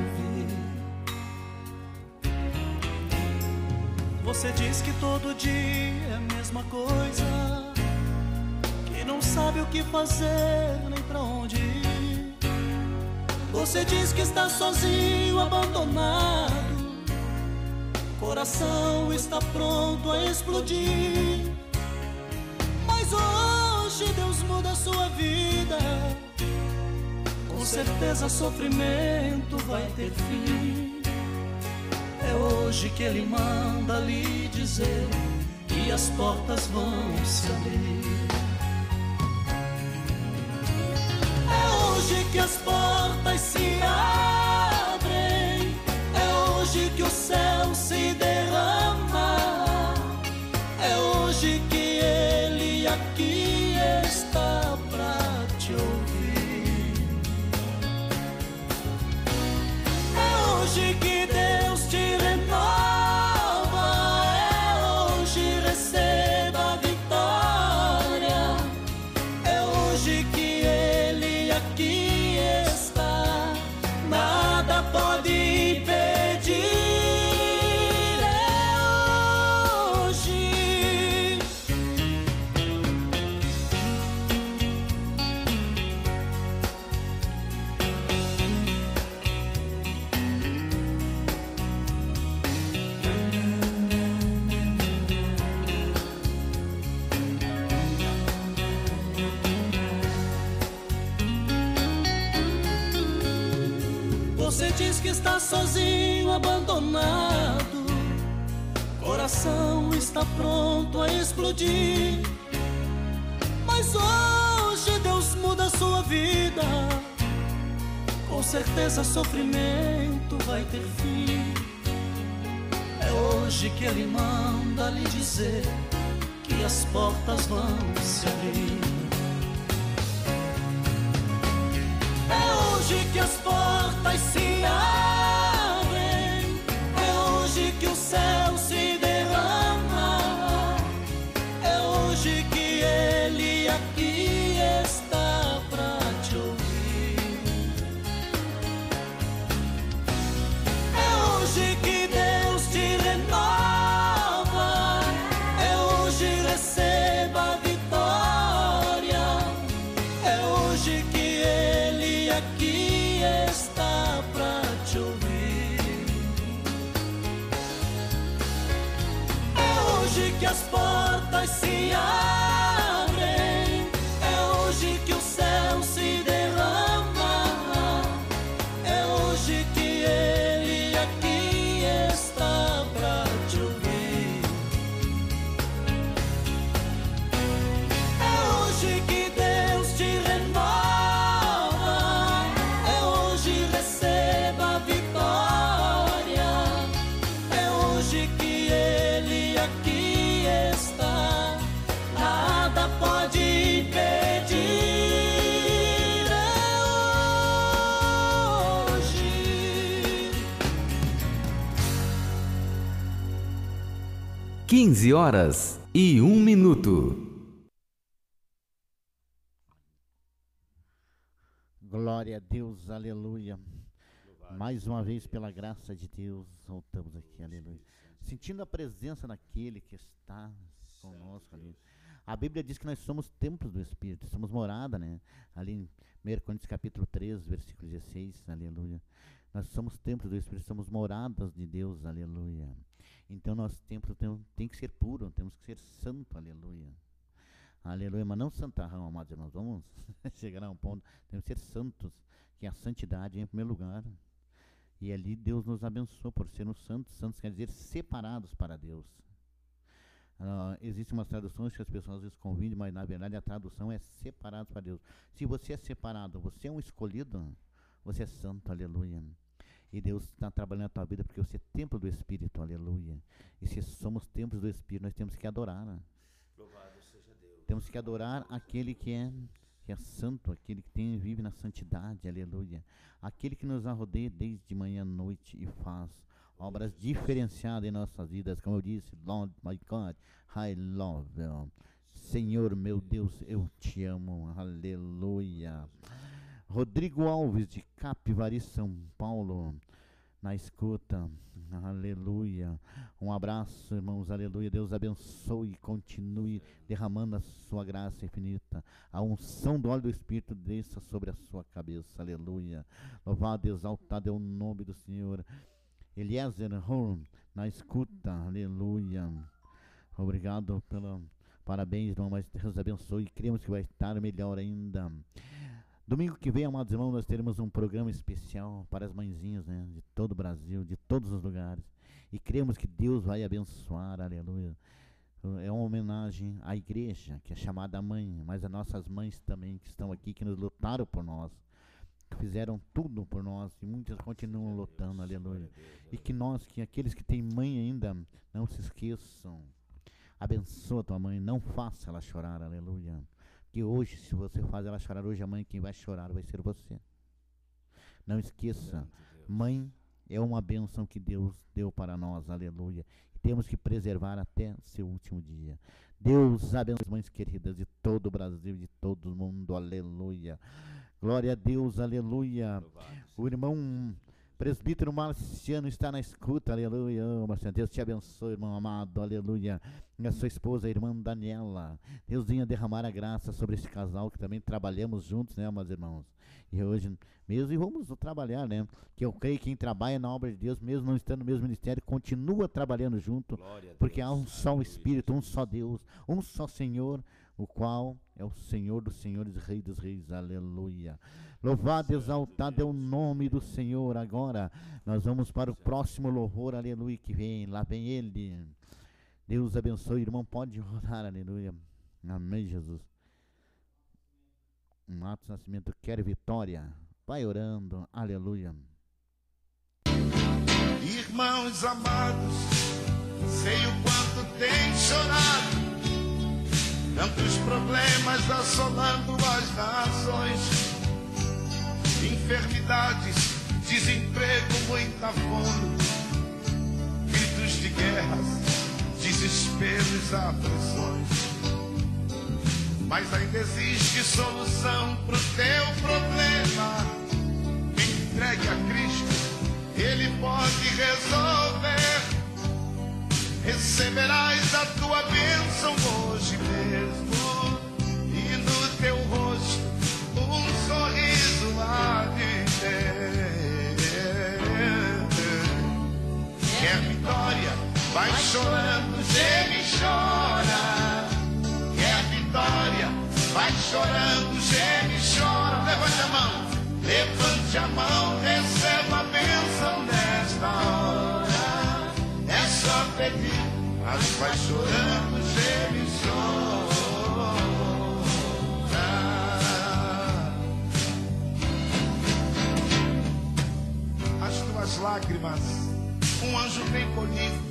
[SPEAKER 8] Você diz que todo dia é a mesma coisa, que não sabe o que fazer nem pra onde ir. Você diz que está sozinho, abandonado. Coração está pronto a explodir. Mas hoje Deus muda a sua vida. Com certeza sofrimento vai ter fim. É hoje que Ele manda lhe dizer que as portas vão se abrir. É hoje que as portas se abrem. É o céu se derrama. É hoje que ele aqui sozinho, abandonado. Coração está pronto a explodir. Mas hoje Deus muda sua vida. Com certeza sofrimento vai ter fim. É hoje que Ele manda lhe dizer que as portas vão se abrir. É hoje que as portas se abrem. Portas se abrem.
[SPEAKER 3] 15 horas e 1 minuto.
[SPEAKER 2] Glória a Deus, aleluia. Mais uma vez, pela graça de Deus, voltamos aqui, aleluia. Sentindo a presença daquele que está conosco ali. A Bíblia diz que nós somos templos do Espírito, somos morada, né? Ali em 1 Coríntios capítulo 3, versículo 16, aleluia. Nós somos templos do Espírito, somos moradas de Deus, aleluia. Então nosso templo tem, tem que ser puro, temos que ser santo, aleluia. Aleluia, mas não santarrão, amados irmãos. Vamos <laughs> chegar a um ponto, temos que ser santos, que a santidade é em primeiro lugar. E ali Deus nos abençoou por sermos santos. Santos quer dizer separados para Deus. Ah, Existem umas traduções que as pessoas às vezes convindem, mas na verdade a tradução é separados para Deus. Se você é separado, você é um escolhido, você é santo, aleluia. E Deus está trabalhando na tua vida porque você é templo do Espírito, aleluia. E se somos templos do Espírito, nós temos que adorar. né? Temos que adorar aquele que é, que é santo, aquele que tem, vive na santidade, aleluia. Aquele que nos arrodeia desde manhã à noite e faz obras diferenciadas em nossas vidas. Como eu disse, Lord my God, I love you. Senhor meu Deus, eu te amo, aleluia. Rodrigo Alves de Capivari, São Paulo, na escuta, aleluia. Um abraço, irmãos, aleluia. Deus abençoe e continue derramando a sua graça infinita. A unção do óleo do Espírito desça sobre a sua cabeça, aleluia. Louvado exaltado é o nome do Senhor. Eliezer Horn, na escuta, aleluia. Obrigado pelo parabéns, irmão, mas Deus abençoe. Cremos que vai estar melhor ainda. Domingo que vem, amados irmãos, nós teremos um programa especial para as mãezinhas, né, de todo o Brasil, de todos os lugares. E cremos que Deus vai abençoar, aleluia. É uma homenagem à igreja, que é chamada mãe, mas as nossas mães também que estão aqui, que nos lutaram por nós, que fizeram tudo por nós e muitas continuam lutando, aleluia. E que nós, que aqueles que têm mãe ainda, não se esqueçam. Abençoa tua mãe, não faça ela chorar, aleluia. Que hoje, se você faz ela chorar, hoje amanhã quem vai chorar vai ser você. Não esqueça, mãe é uma bênção que Deus deu para nós, aleluia. E temos que preservar até seu último dia. Deus abençoe as mães queridas de todo o Brasil, de todo o mundo, aleluia. Glória a Deus, aleluia. O irmão presbítero Marciano está na escuta, aleluia. Oh, Marciano, Deus te abençoe, irmão amado, aleluia. E a sua esposa, a irmã Daniela. Deus venha derramar a graça sobre esse casal que também trabalhamos juntos, né, meus irmãos? E hoje, mesmo, e vamos trabalhar, né? Que eu creio que quem trabalha na obra de Deus, mesmo não estando no mesmo ministério, continua trabalhando junto, porque há um só Espírito, um só Deus, um só Senhor, o qual é o Senhor dos Senhores, Rei dos Reis, aleluia. Louvado, exaltado é o nome do Senhor. Agora nós vamos para o próximo louvor, aleluia, que vem, lá vem ele. Deus abençoe, irmão, pode orar, aleluia. Amém, Jesus. Ato nascimento quer vitória. Vai orando, aleluia.
[SPEAKER 9] Irmãos amados, sei o quanto tem chorado. Tantos problemas assolando as nações. Enfermidades, desemprego, muita fome. Gritos de guerras, desesperos, aflições. Mas ainda existe solução pro teu problema. Entregue a Cristo, Ele pode resolver. Receberás a tua bênção hoje mesmo. Vai chorando, geme e chora. Quer vitória? Vai chorando, geme e chora. Levante a mão, levante a mão, receba a bênção nesta hora. É só pedir, mas vai chorando, tuas lágrimas, um anjo tem colhido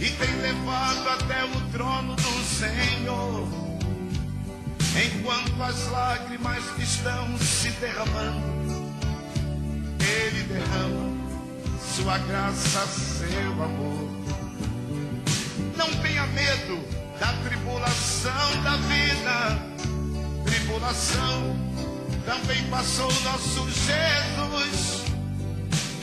[SPEAKER 9] e tem levado até o trono do Senhor. Enquanto as lágrimas estão se derramando, Ele derrama sua graça, seu amor. Não tenha medo da tribulação da vida, tribulação também passou nosso Jesus.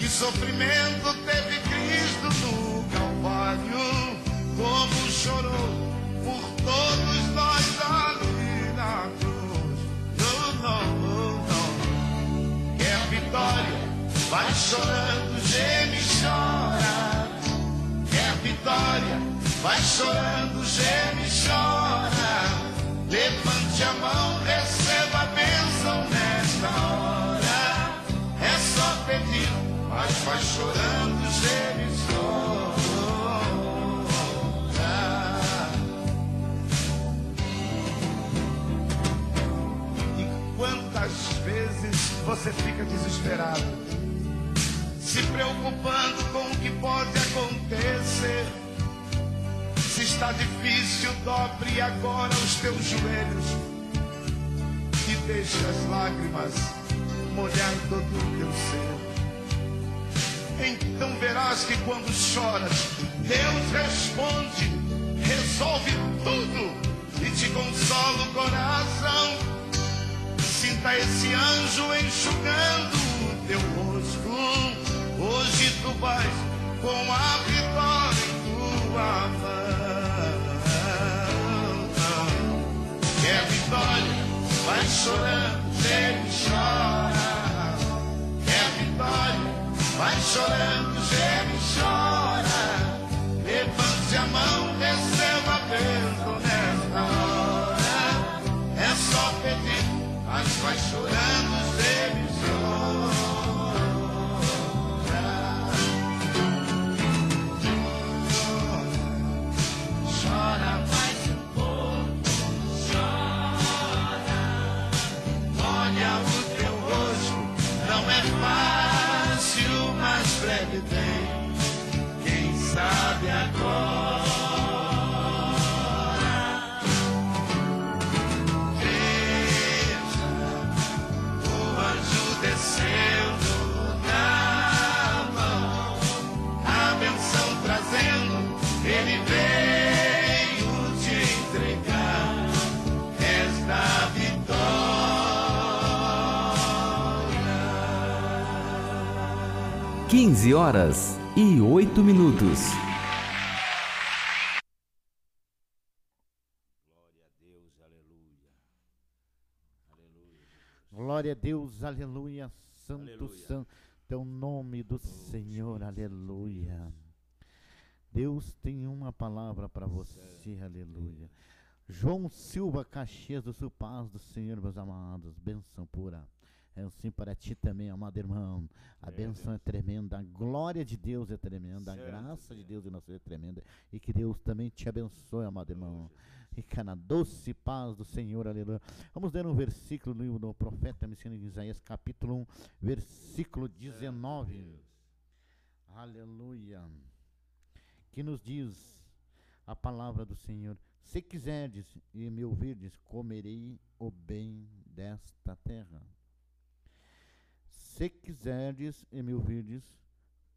[SPEAKER 9] Que sofrimento teve Cristo no Calvário, como chorou por todos nós ali na cruz. Não, não, não. Quer vitória? Vai chorando, geme e chora. Quer vitória? Vai chorando, geme e chora. Levante a mão, receba a bênção nesta hora. Mas vai chorando, chora. E quantas vezes você fica desesperado, se preocupando com o que pode acontecer? Se está difícil, dobre agora os teus joelhos e deixe as lágrimas molhar todo o teu ser. Então verás que quando choras, Deus responde, resolve tudo e te consola o coração. Sinta esse anjo enxugando o teu rosto. Hoje tu vais com a vitória em tua mão. Quer vitória? Vai chorando, geme e chora. Quer vitória? Vai chorando, e chora. Levante a mão, receba
[SPEAKER 3] 15 horas e 8 minutos.
[SPEAKER 2] Glória a Deus, aleluia. Santo,
[SPEAKER 1] Aleluia.
[SPEAKER 2] santo é o nome do Senhor, aleluia. Deus tem uma palavra para você, aleluia. João Silva Caxias do Sul, paz do Senhor, meus amados, benção pura. É assim para ti também, amado irmão. A benção é tremenda, a glória de Deus é tremenda, a
[SPEAKER 1] Certo,
[SPEAKER 2] graça de Deus em nossa vida é tremenda. E que Deus também te abençoe, amado irmão. Fica na doce paz do Senhor, aleluia. Vamos ler um versículo no livro do profeta de Isaías, capítulo 1, versículo 19. Aleluia. Que nos diz a palavra do Senhor: Se quiserdes e me ouvirdes, comerei o bem desta terra. Se quiserdes e me ouvirdes,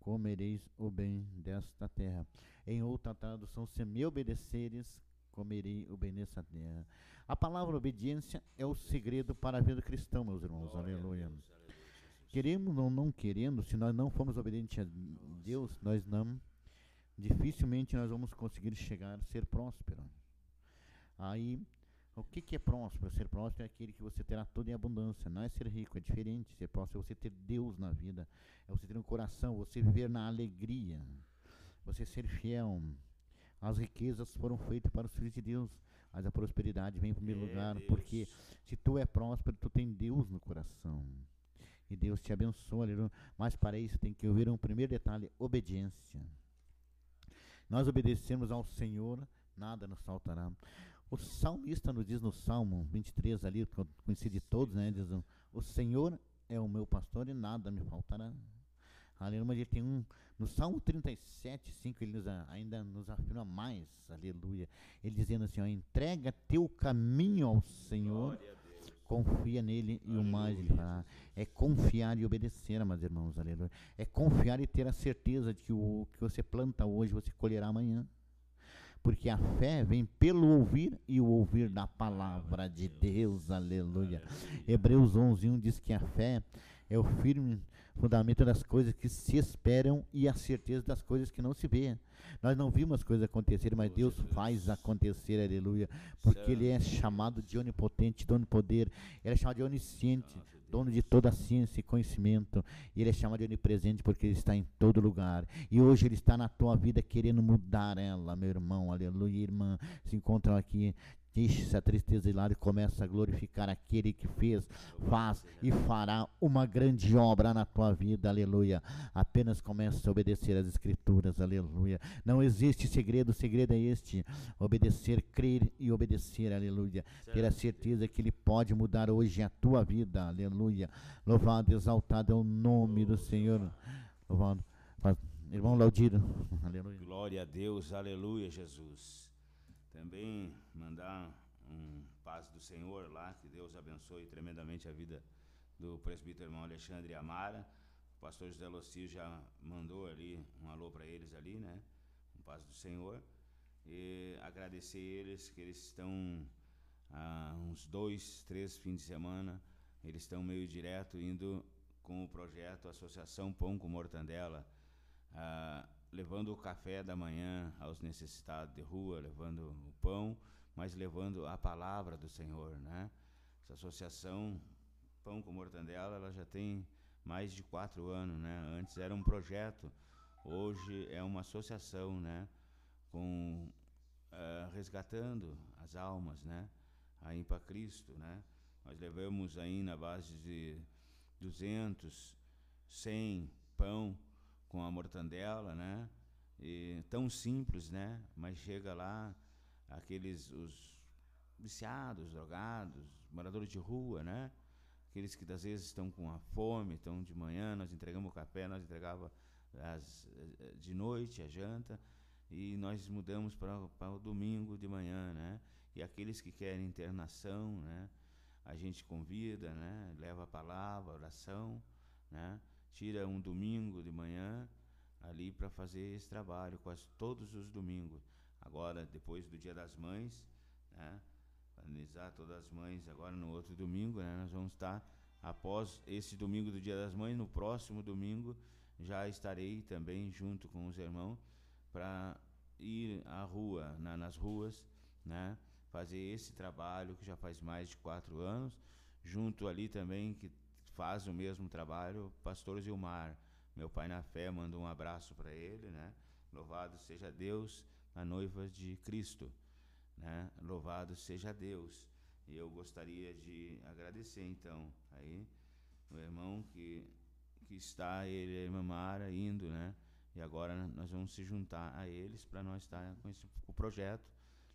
[SPEAKER 2] comereis o bem desta terra. Em outra tradução, se me obedeceres, comerei o bem desta terra. A palavra obediência é o segredo para a vida do cristão, meus irmãos. Aleluia. Queremos ou não querendo, se nós não formos obedientes a Deus, nós não, dificilmente nós vamos conseguir chegar a ser próspero. Aí, o que, que é próspero? Ser próspero é aquele que você terá tudo em abundância. Não é ser rico, é diferente. Ser próspero é você ter Deus na vida. É você ter um coração, você viver na alegria. Você ser fiel. As riquezas foram feitas para os filhos de Deus. Mas a prosperidade vem em primeiro lugar. Porque se tu é próspero, tu tem Deus no coração. E Deus te abençoa, aleluia. Mas para isso tem que ouvir um primeiro detalhe: obediência. Nós obedecemos ao Senhor, nada nos faltará. O salmista nos diz no Salmo 23 ali, que eu conheci de todos, né? Diz, o Senhor é o meu pastor e nada me faltará. Aleluia, mas ele tem um, no Salmo 37, 5, ele nos, ainda nos afirma mais, aleluia. Ele dizendo assim, ó, entrega teu caminho ao Senhor, confia nele e o mais ele fará. É confiar e obedecer, meus irmãos, aleluia. É confiar e ter a certeza de que o que você planta hoje, você colherá amanhã. Porque a fé vem pelo ouvir e o ouvir da palavra de Deus, aleluia. Hebreus 11, 1 diz que a fé é o firme fundamento das coisas que se esperam e a certeza das coisas que não se vê. Nós não vimos as coisas acontecerem, mas Deus faz acontecer, aleluia. Porque Ele é chamado de onipotente, dono de poder. Ele é chamado de onisciente, dono de toda a ciência e conhecimento. E Ele é chamado de onipresente porque Ele está em todo lugar. E hoje Ele está na tua vida querendo mudar ela, meu irmão, aleluia, irmã. Se encontram aqui. Deixe essa tristeza de lado e começa a glorificar aquele que fez, faz e fará uma grande obra na tua vida, aleluia. Apenas começa a obedecer às escrituras, aleluia. Não existe segredo, o segredo é este: obedecer, crer e obedecer, aleluia. Ter a certeza que Ele pode mudar hoje a tua vida, aleluia. Louvado, exaltado é o nome do Senhor. Louvado. Irmão Laudiro, aleluia.
[SPEAKER 1] Glória a Deus, aleluia, Jesus. Também mandar um paz do Senhor lá, que Deus abençoe tremendamente a vida do presbítero irmão Alexandre Amara. O pastor José Locio já mandou ali um alô para eles ali, né? Um paz do Senhor. E agradecer eles que eles estão há uns dois, três fins de semana, eles estão meio direto indo com o projeto Associação Pão com Mortandela, ah, levando o café da manhã aos necessitados de rua, levando o pão, mas levando a palavra do Senhor, né? Essa associação Pão com Mortandela, ela já tem mais de quatro anos, né? Antes era um projeto, hoje é uma associação, né? Com ah, resgatando as almas, né? Aí para Cristo, né? Nós levamos aí na base de 200, 100 pão com a mortandela, né? E tão simples, né? Mas chega lá aqueles os viciados, drogados, moradores de rua, né? Aqueles que às vezes estão com a fome, estão de manhã, nós entregamos o café, nós entregava as, de noite a janta e nós mudamos para o domingo de manhã, né? E aqueles que querem internação, né? A gente convida, né? Leva a palavra, a oração, né? Tira um domingo de manhã ali para fazer esse trabalho, quase todos os domingos. Agora, depois do Dia das Mães, né? Parabenizar todas as mães agora no outro domingo, né? Nós vamos estar após esse domingo do Dia das Mães, no próximo domingo já estarei também junto com os irmãos para ir à rua, na, nas ruas, né? Fazer esse trabalho que já faz mais de quatro anos, junto ali também que faz o mesmo trabalho, pastor Zilmar, meu pai na fé, manda um abraço para ele, né? Louvado seja Deus, a noiva de Cristo, né? Louvado seja Deus. E eu gostaria de agradecer então aí o irmão que que está ele e a irmã Mara indo, né? E agora nós vamos se juntar a eles para nós estar com esse o projeto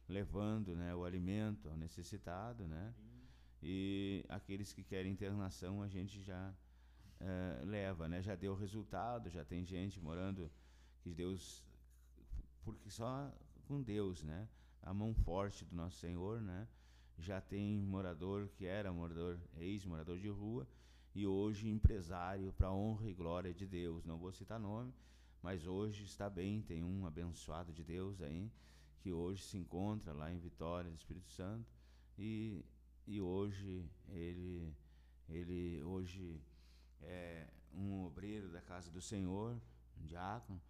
[SPEAKER 1] levando, né, o alimento ao necessitado, né? E aqueles que querem internação a gente já é, leva, né? Já deu resultado, já tem gente morando que Deus porque só com Deus, né? A mão forte do nosso Senhor, né? Já tem morador que era morador, ex-morador de rua, e hoje empresário para honra e glória de Deus. Não vou citar nome, mas hoje está bem, tem um abençoado de Deus aí, que hoje se encontra lá em Vitória do Espírito Santo e, e hoje ele, ele hoje é um obreiro da casa do Senhor, um diácono,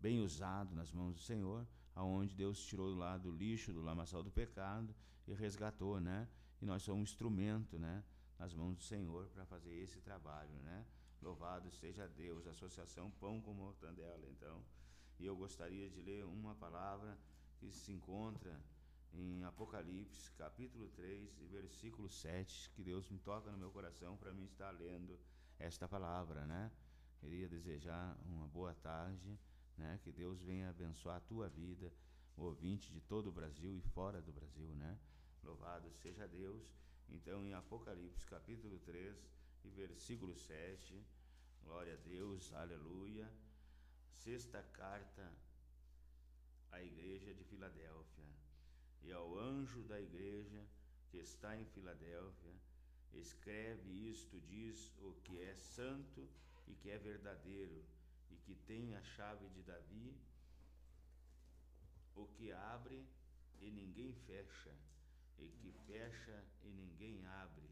[SPEAKER 1] bem usado nas mãos do Senhor, aonde Deus tirou lá do lixo, do lamaçal do pecado e resgatou, né? E nós somos um instrumento, né? nas mãos do Senhor para fazer esse trabalho, né? Louvado seja Deus, Associação Pão com Mortandela, então. E eu gostaria de ler uma palavra que se encontra em Apocalipse, capítulo 3, versículo 7, que Deus me toca no meu coração para mim estar lendo esta palavra, né? Queria desejar uma boa tarde, né? Que Deus venha abençoar a tua vida, o ouvinte de todo o Brasil e fora do Brasil, né? Louvado seja Deus. Então, em Apocalipse, capítulo 3 e versículo 7, glória a Deus, aleluia. Sexta carta à igreja de Filadélfia. E ao anjo da igreja que está em Filadélfia, escreve isto, diz o que é santo e que é verdadeiro, e que tem a chave de Davi, o que abre e ninguém fecha e que fecha e ninguém abre.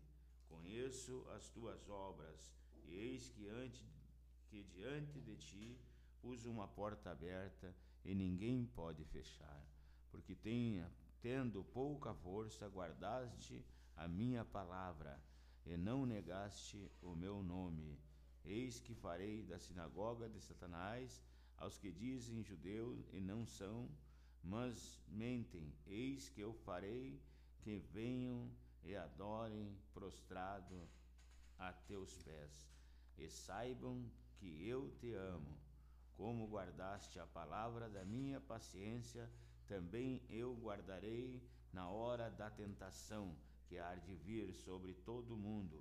[SPEAKER 1] Conheço as tuas obras, e eis que, que diante de ti pus uma porta aberta e ninguém pode fechar, porque tenha, tendo pouca força, guardaste a minha palavra e não negaste o meu nome. Eis que farei da sinagoga de Satanás aos que dizem judeu e não são, mas mentem. Eis que eu farei que venham e adorem prostrado a teus pés, e saibam que eu te amo. Como guardaste a palavra da minha paciência, também eu guardarei na hora da tentação que há de vir sobre todo o mundo,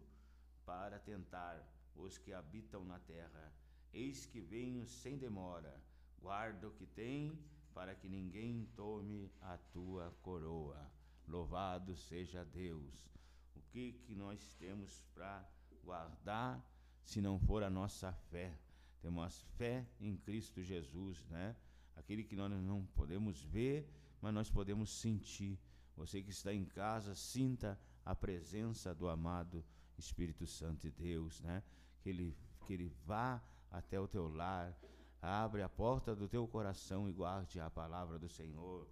[SPEAKER 1] para tentar os que habitam na terra. Eis que venho sem demora, guarda o que tem, para que ninguém tome a tua coroa. Louvado seja Deus. O que que nós temos para guardar se não for a nossa fé? Temos fé em Cristo Jesus, né? Aquele que nós não podemos ver, mas nós podemos sentir. Você que está em casa, sinta a presença do amado Espírito Santo de Deus, né? Que ele que ele vá até o teu lar, abre a porta do teu coração e guarde a palavra do Senhor,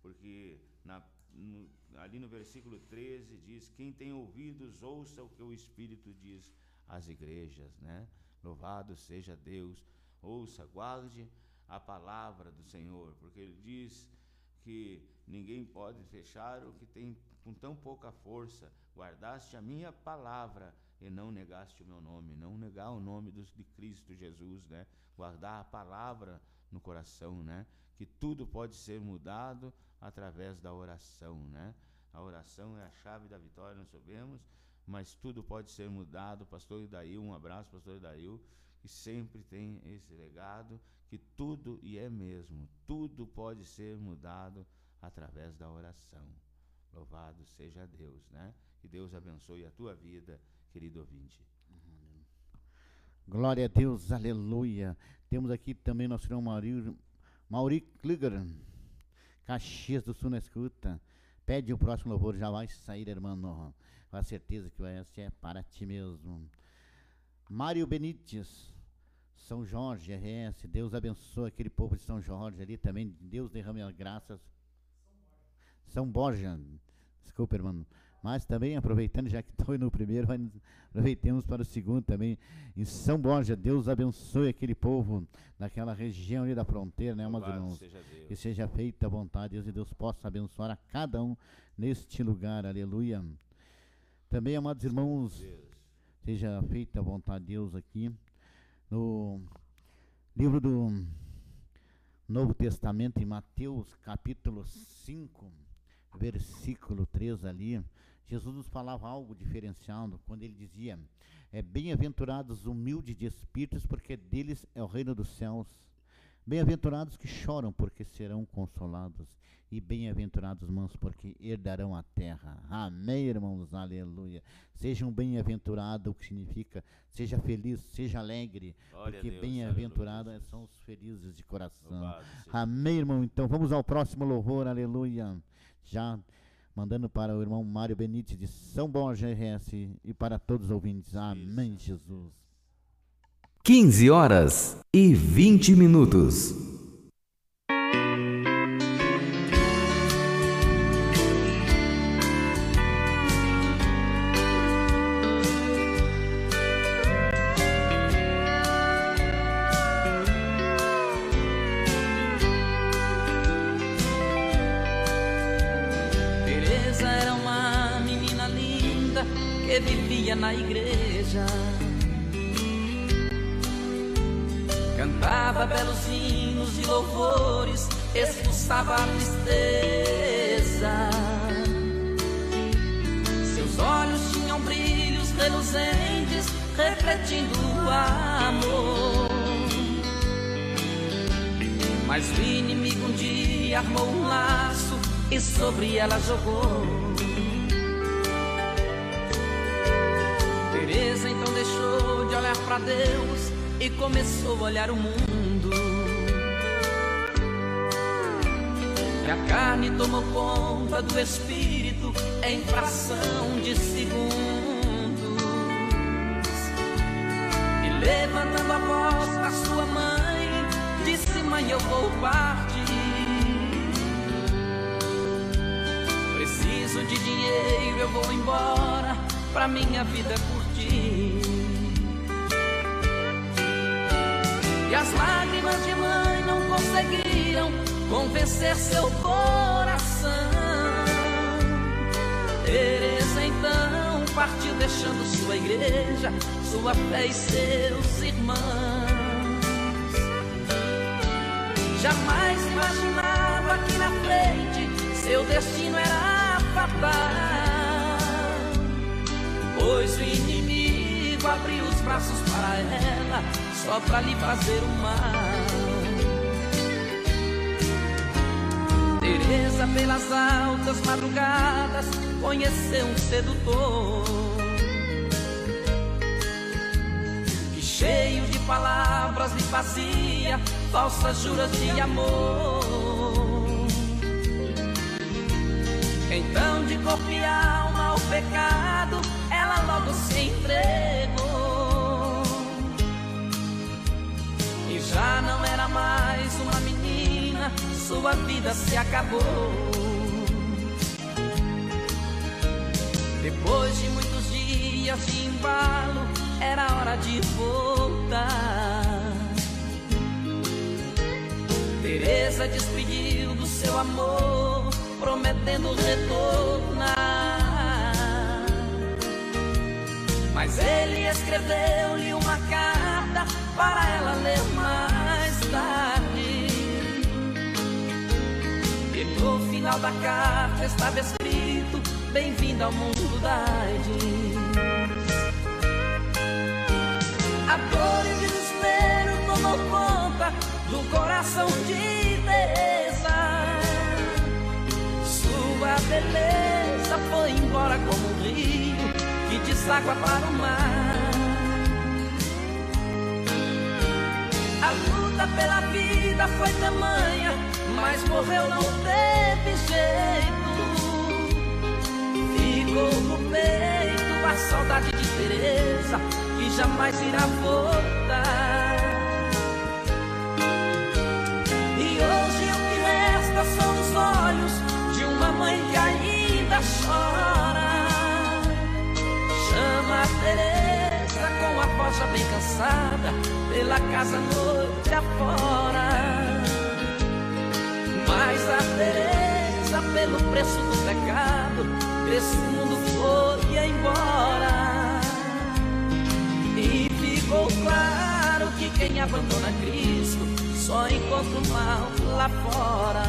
[SPEAKER 1] porque na no, ali no versículo 13 diz: Quem tem ouvidos, ouça o que o Espírito diz às igrejas, né? Louvado seja Deus. Ouça, guarde a palavra do Senhor, porque ele diz que ninguém pode fechar o que tem com tão pouca força. Guardaste a minha palavra e não negaste o meu nome, não negar o nome de Cristo Jesus, né? Guardar a palavra no coração, né? Que tudo pode ser mudado através da oração, né? A oração é a chave da vitória, nós sabemos, mas tudo pode ser mudado. Pastor Idail, um abraço, pastor Idail, que sempre tem esse legado, que tudo, e é mesmo, tudo pode ser mudado através da oração. Louvado seja Deus, né? Que Deus abençoe a tua vida, querido ouvinte.
[SPEAKER 2] Glória a Deus, aleluia. Temos aqui também nosso irmão Mauri, Mauri Kliger, Caxias do Sul na escuta. Pede o próximo louvor, já vai sair, irmão. Com a certeza que esse é para ti mesmo. Mário Benites, São Jorge, RS, Deus abençoe aquele povo de São Jorge ali também, Deus derrame as graças. São Borja, desculpa, irmão. Mas também, aproveitando, já que <laughs> estou no primeiro, aproveitemos para o segundo também. Em São Borja, Deus abençoe aquele povo daquela região ali da fronteira, né, meus irmãos?
[SPEAKER 1] Seja Deus.
[SPEAKER 2] Que seja feita a vontade de Deus e Deus possa abençoar a cada um neste lugar, aleluia. Também, amados irmãos,
[SPEAKER 1] Deus.
[SPEAKER 2] seja feita a vontade de Deus aqui. No livro do Novo Testamento, em Mateus capítulo 5, versículo 3 ali, Jesus nos falava algo diferenciado quando ele dizia: é, Bem-aventurados os humildes de espíritos, porque deles é o reino dos céus. Bem-aventurados que choram, porque serão consolados. E bem-aventurados os mansos, porque herdarão a terra. Amém, irmãos, aleluia. Sejam bem-aventurados, o que significa seja feliz, seja alegre,
[SPEAKER 1] Glória
[SPEAKER 2] porque bem-aventurados são os felizes de coração.
[SPEAKER 1] Louvado
[SPEAKER 2] Amém, irmão. Então vamos ao próximo louvor, aleluia. Já mandando para o irmão Mário Benite de São Borja RS e para todos os ouvintes. Amém, Jesus.
[SPEAKER 3] 15 horas e 20 minutos.
[SPEAKER 10] Expulsava a tristeza. Seus olhos tinham brilhos reluzentes, refletindo o amor. Mas o inimigo um dia armou um laço e sobre ela jogou. Teresa então deixou de olhar para Deus e começou a olhar o mundo. A carne tomou conta do espírito em fração de segundos. E levantando a voz para sua mãe, disse: Mãe, eu vou partir. Preciso de dinheiro, eu vou embora pra minha vida curtir. E as lágrimas de mãe não conseguiram convencer seu coração. Teresa então partiu deixando sua igreja, sua fé e seus irmãos. Jamais imaginava que na frente seu destino era fatal. Pois o inimigo abriu os braços para ela, só para lhe fazer o mal. Teresa pelas altas madrugadas conheceu um sedutor que cheio de palavras lhe fazia falsas juras de amor. Então de corpo e alma ao pecado ela logo se entregou e já não era mais uma menina, sua vida se acabou. Depois de muitos dias de embalo, era hora de voltar. Teresa despediu do seu amor, prometendo retornar. Mas ele escreveu-lhe uma carta para ela ler mais tarde. Final da carta estava escrito: Bem-vindo ao mundo da AIDS. A dor e o desespero tomou conta do coração de Teresa. Sua beleza foi embora como um rio que deságua para o mar. A luta pela vida foi tamanha, mas morreu, não teve jeito. Ficou no peito a saudade de Tereza, que jamais irá voltar. E hoje o que resta são os olhos de uma mãe que ainda chora. Chama a Tereza com a voz bem cansada, pela casa noite afora. Mas a Teresa, pelo preço do pecado, esse mundo foi embora. E ficou claro que quem abandona Cristo só encontra o mal lá fora.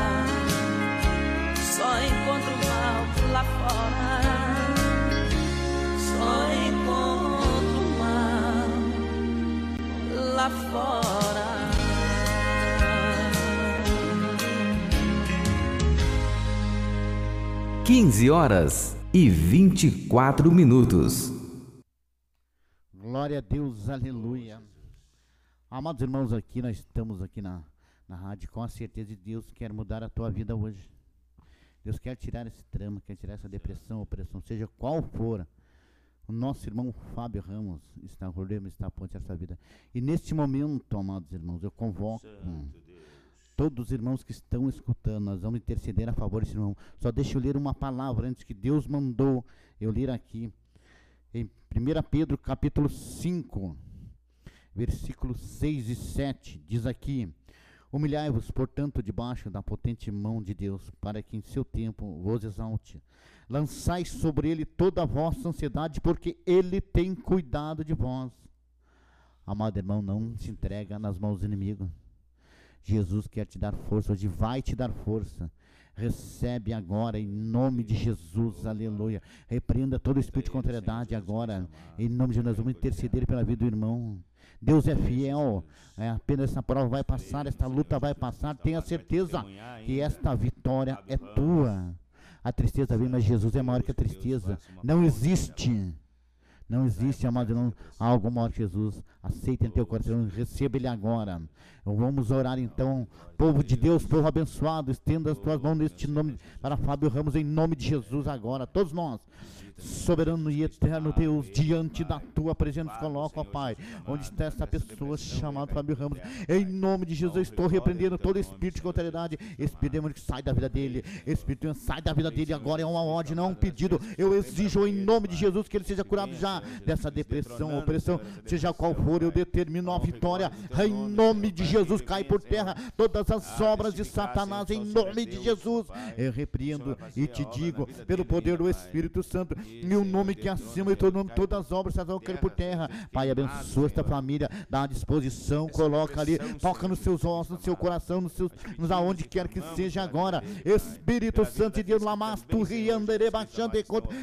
[SPEAKER 10] Só encontra o mal lá fora. Só encontro o mal lá fora.
[SPEAKER 3] 15 horas e 24 minutos.
[SPEAKER 2] Glória a Deus, aleluia. Amados irmãos, aqui nós estamos aqui na, na rádio com a certeza de Deus quer mudar a tua vida hoje. Deus quer tirar esse trama, quer tirar essa depressão, opressão, seja qual for. O nosso irmão Fábio Ramos está rodando, está a ponte essa vida. E neste momento, amados irmãos, eu convoco todos os irmãos que estão escutando, nós vamos interceder a favor desse irmão. Só deixa eu ler uma palavra antes que Deus mandou eu ler aqui. Em 1 Pedro capítulo 5, versículos 6 e 7, diz aqui: Humilhai-vos, portanto, debaixo da potente mão de Deus, para que em seu tempo vos exalte. Lançai sobre ele toda a vossa ansiedade, porque ele tem cuidado de vós. Amado irmão, não se entrega nas mãos do inimigo. Jesus quer te dar força, hoje vai te dar força. Recebe agora em nome de Jesus, aleluia. Repreenda todo espírito de contrariedade agora, em nome de Jesus. Vamos interceder pela vida do irmão. Deus é fiel, é, apenas essa prova vai passar, esta luta vai passar. Tenha certeza que esta vitória é tua. A tristeza vem, mas Jesus é maior que a tristeza. Não existe. Não existe, amado irmão, algo maior que Jesus. Aceita em teu coração, receba Ele agora. Vamos orar então, povo de Deus, povo abençoado, estenda as tuas mãos neste nome para Fábio Ramos, em nome de Jesus agora, todos nós. Soberano e eterno Deus, diante da tua presença, coloca, ó Pai, onde está essa pessoa chamada Fábio Ramos. Em nome de Jesus, estou repreendendo todo espírito de contrariedade, espírito demônio que sai da vida dele, espírito sai da vida dele agora, é uma ordem, não é um pedido. Eu exijo em nome de Jesus que ele seja curado já dessa depressão, opressão, seja qual for, eu determino a vitória. Em nome de Jesus, cai por terra todas as obras de Satanás, em nome de Jesus. Eu repreendo e te digo, pelo poder do Espírito Santo, em um nome que é acima de todo nome, todas as obras vão cair por terra. Pai, abençoa esta família, dá a disposição, coloca ali, toca nos seus ossos, no seu coração, nos seus, nos aonde quer que seja agora. Espírito Santo de Deus, lamastu, riandere, baixando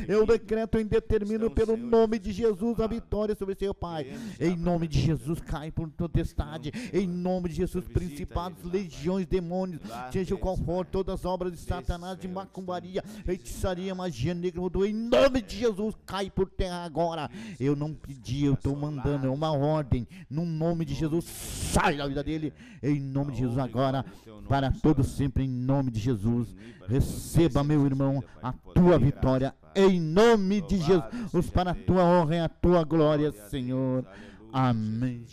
[SPEAKER 2] eu decreto e determino pelo nome de Jesus a vitória sobre seu Pai. Em nome de Jesus, cai por potestade. Em nome de Jesus, principados, legiões, demônios, seja qual for, todas as obras de Satanás, de macumbaria, feitiçaria, magia negra. Em nome de Jesus, cai por terra agora. Eu não pedi, eu estou mandando, é uma ordem. No nome de Jesus, sai da vida dele. Em nome de Jesus, agora, para todos sempre, em nome de Jesus. Receba, meu irmão, a tua vitória. Em nome de Jesus, para a tua honra e a tua glória, Senhor. Amém.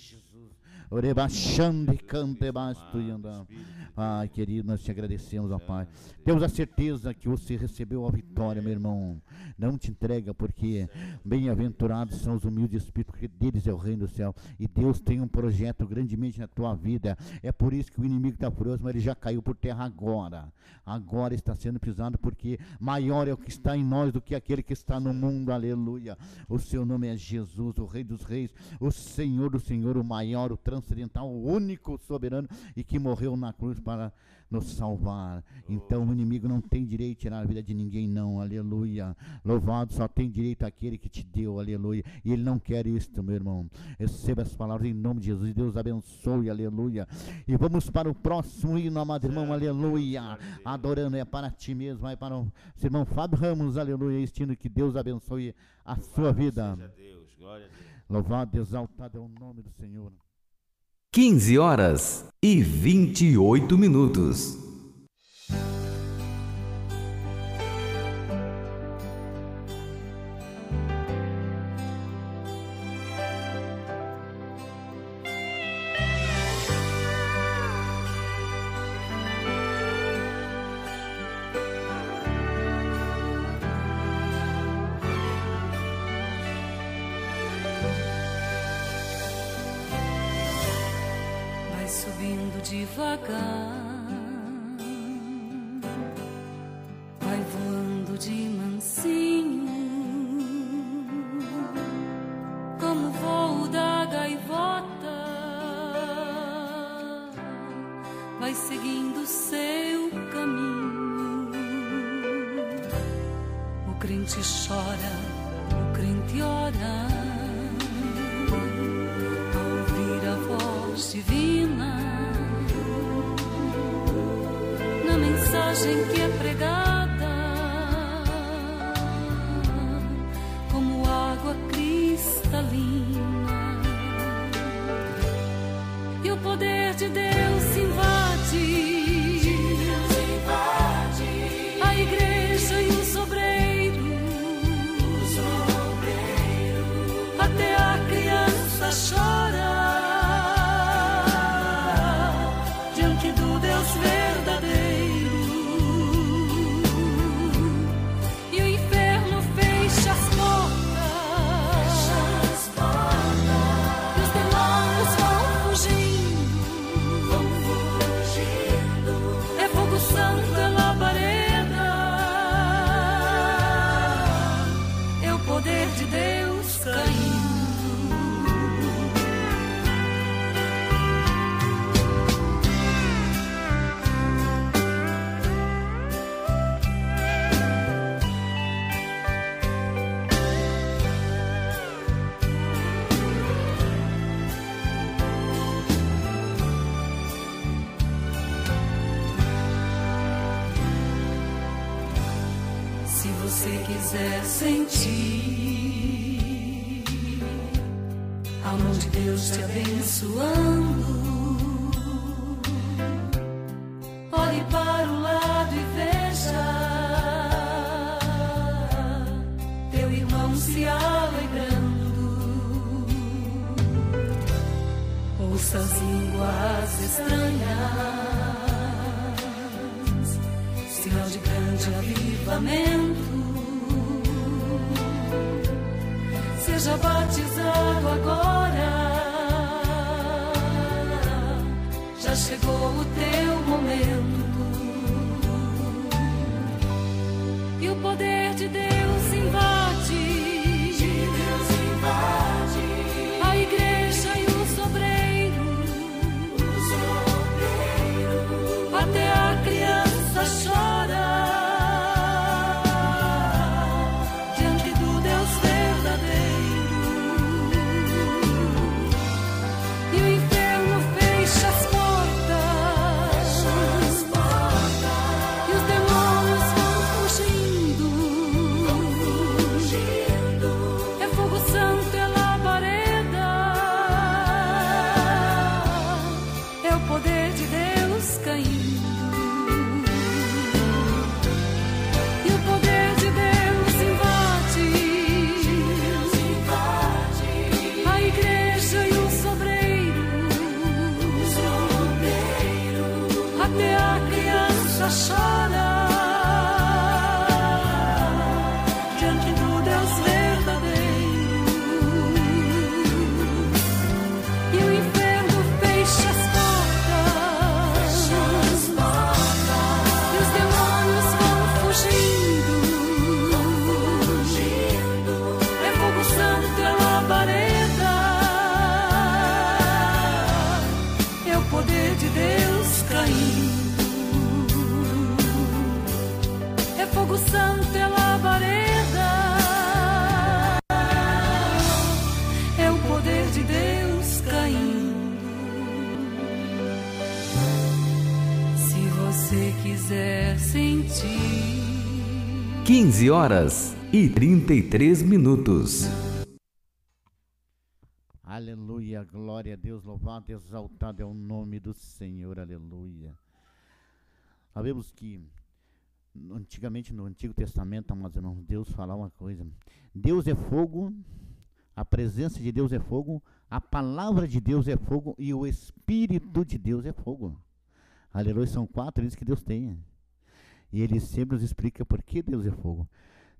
[SPEAKER 2] Orebachando e cante basto e andam. Pai querido, nós te agradecemos, ó Pai. Temos a certeza que você recebeu a vitória, meu irmão. Não te entrega, porque bem-aventurados são os humildes espíritos, porque deles é o reino do céu. E Deus tem um projeto grandemente na tua vida. É por isso que o inimigo está furioso, mas ele já caiu por terra agora. Agora está sendo pisado, porque maior é o que está em nós do que aquele que está no mundo. Aleluia. O seu nome é Jesus, o Rei dos Reis, o Senhor do Senhor, o maior, o transcendental, o único soberano e que morreu na cruz para nos salvar. Então o inimigo não tem direito de tirar a vida de ninguém, não. Aleluia. Louvado só tem direito aquele que te deu. Aleluia. E ele não quer isto, meu irmão. Receba as palavras em nome de Jesus. Deus abençoe. Aleluia. E vamos para o próximo hino, amado irmão. Aleluia. Adorando é para ti mesmo. Vai para o irmão Fábio Ramos. Aleluia. Este hino que Deus abençoe a sua vida. Louvado, exaltado é o nome do Senhor.
[SPEAKER 3] 15 horas e 28 minutos. horas e 33 minutos.
[SPEAKER 2] Aleluia, glória a Deus, louvado, exaltado é o nome do Senhor, aleluia. Sabemos que antigamente no Antigo Testamento, irmãos, Deus falava uma coisa. Deus é fogo, a presença de Deus é fogo, a palavra de Deus é fogo e o Espírito de Deus é fogo. Aleluia, são quatro isso que Deus tem. E ele sempre nos explica por que Deus é fogo.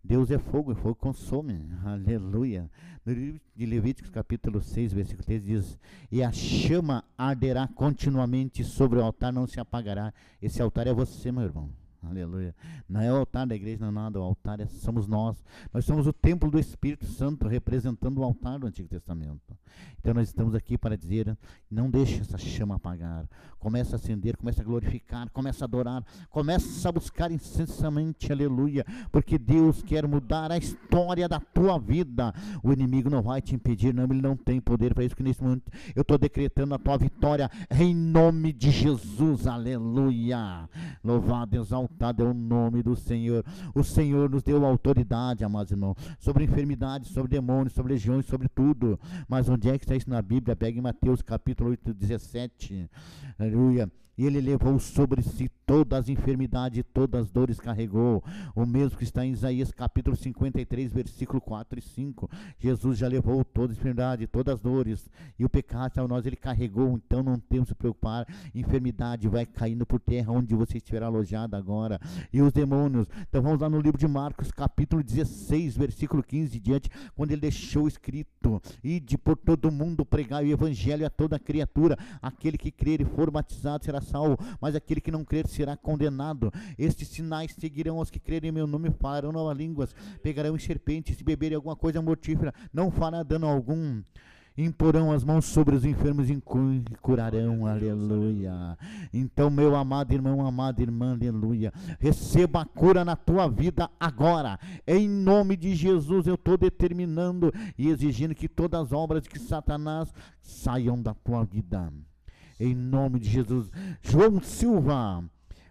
[SPEAKER 2] Deus é fogo, e fogo consome. Aleluia. No livro de Levíticos, capítulo 6, versículo 3, diz: E a chama arderá continuamente sobre o altar, não se apagará. Esse altar é você, meu irmão. Aleluia. Não é o altar da igreja, não é nada. O altar é, somos nós. Nós somos o templo do Espírito Santo, representando o altar do Antigo Testamento. Então nós estamos aqui para dizer: não deixe essa chama apagar. Começa a acender, começa a glorificar, começa a adorar, começa a buscar incessantemente, aleluia. Porque Deus quer mudar a história da tua vida. O inimigo não vai te impedir, não, ele não tem poder para isso. Que nesse momento eu estou decretando a tua vitória em nome de Jesus, aleluia. Louvado, exaltado é o nome do Senhor. O Senhor nos deu autoridade, amados irmãos, sobre enfermidades, sobre demônios, sobre legiões, sobre tudo. Mas onde é que está isso na Bíblia? Pega em Mateus capítulo 8, 17. Aleluia. E ele levou sobre si todas as enfermidades e todas as dores carregou. O mesmo que está em Isaías capítulo 53, versículo 4 e 5. Jesus já levou toda a enfermidade, todas as dores. E o pecado a nós ele carregou, então não temos que preocupar. Enfermidade vai caindo por terra onde você estiver alojado agora. E os demônios. Então vamos lá no livro de Marcos, capítulo 16, versículo 15 e diante, quando ele deixou escrito: Ide por todo mundo pregar o evangelho a toda criatura. Aquele que crer e for batizado será salvo, mas aquele que não crer será condenado. Estes sinais seguirão aos que crerem em meu nome, falarão novas línguas, pegarão em serpentes, se beberem alguma coisa mortífera, não fará dano algum. Imporão as mãos sobre os enfermos e cu- curarão, aleluia. Então, meu amado irmão, amada irmã, aleluia. Receba a cura na tua vida agora. Em nome de Jesus, eu estou determinando e exigindo que todas as obras de Satanás saiam da tua vida. Em nome de Jesus. João Silva.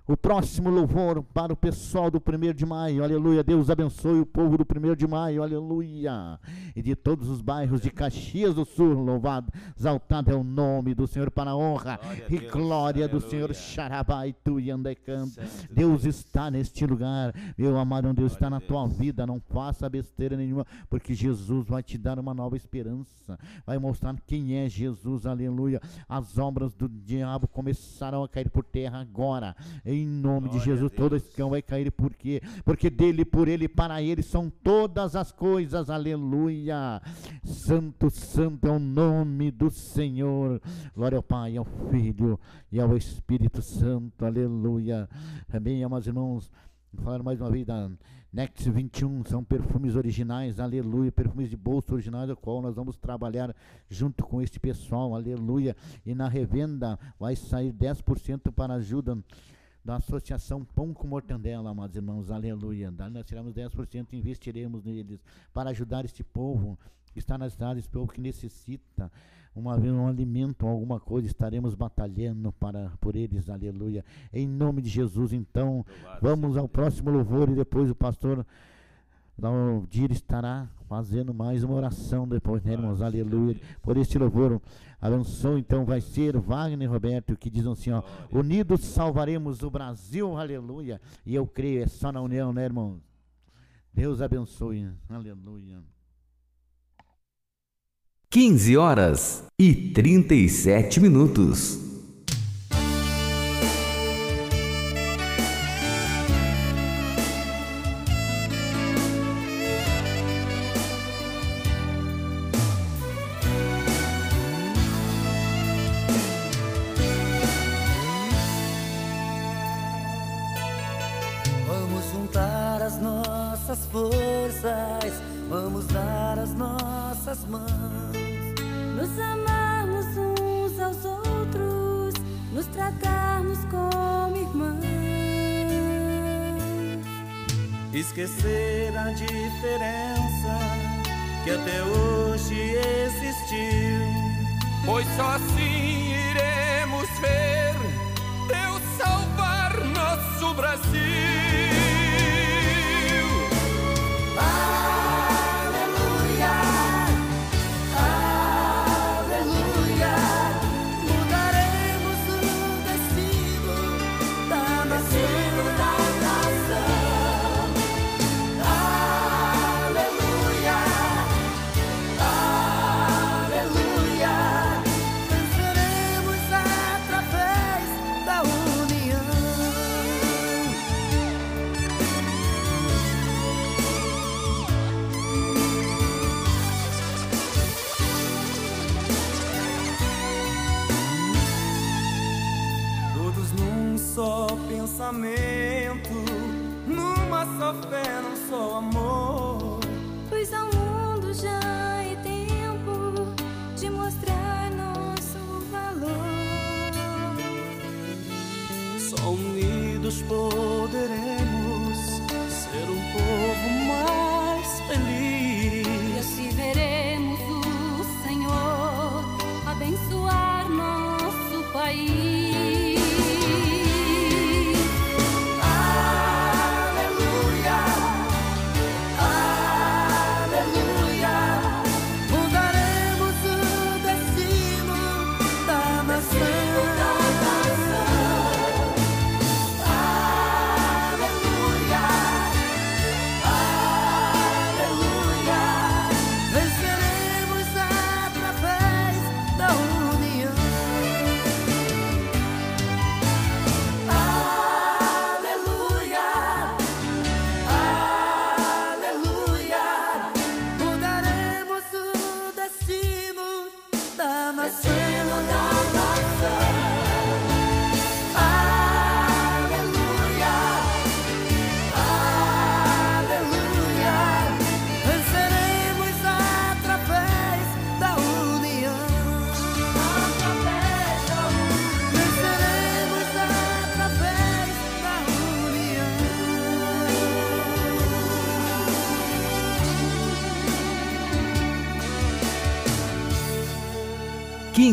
[SPEAKER 2] O próximo louvor para o pessoal do 1 de maio, aleluia. Deus abençoe o povo do 1 de maio, aleluia. E de todos os bairros de Caxias do Sul, louvado, exaltado é o nome do Senhor para a honra
[SPEAKER 1] Glória
[SPEAKER 2] e
[SPEAKER 1] Deus,
[SPEAKER 2] glória do
[SPEAKER 1] aleluia.
[SPEAKER 2] Senhor. Xarabaitu e Andecanta.
[SPEAKER 1] Santo
[SPEAKER 2] Deus está neste lugar, meu amado, Deus está na tua vida. Não faça besteira nenhuma, porque Jesus vai te dar uma nova esperança, vai mostrar quem é Jesus, aleluia. As obras do diabo começarão a cair por terra agora, em nome de
[SPEAKER 1] Glória a
[SPEAKER 2] Jesus. Todo
[SPEAKER 1] Deus.
[SPEAKER 2] escão vai cair, por quê? Porque dele, por ele, para ele são todas as coisas, aleluia. Santo, santo é o nome do Senhor. Glória ao Pai, ao Filho e ao Espírito Santo, aleluia. Também, amados irmãos, falar mais uma vez da Next 21, são perfumes originais, aleluia, perfumes de bolso originais, a qual nós vamos trabalhar junto com este pessoal, aleluia. E na revenda vai sair 10% para ajuda da Associação Pão com Mortandela, amados irmãos, aleluia. Daí nós tiramos 10% e investiremos neles para ajudar este povo que está nas cidades, esse povo que necessita uma vez um alimento, alguma coisa, estaremos batalhando para por eles, aleluia. Em nome de Jesus, então, vamos ao próximo louvor e depois o pastor Dir estará fazendo mais uma oração depois, né, irmãos? Aleluia. Por este louvor, abençoe, então vai ser Wagner e Roberto que dizem assim, ó, unidos salvaremos o Brasil, aleluia. E eu creio, é só na união, né, irmãos? Deus abençoe, aleluia.
[SPEAKER 3] 15 horas e 37 minutos.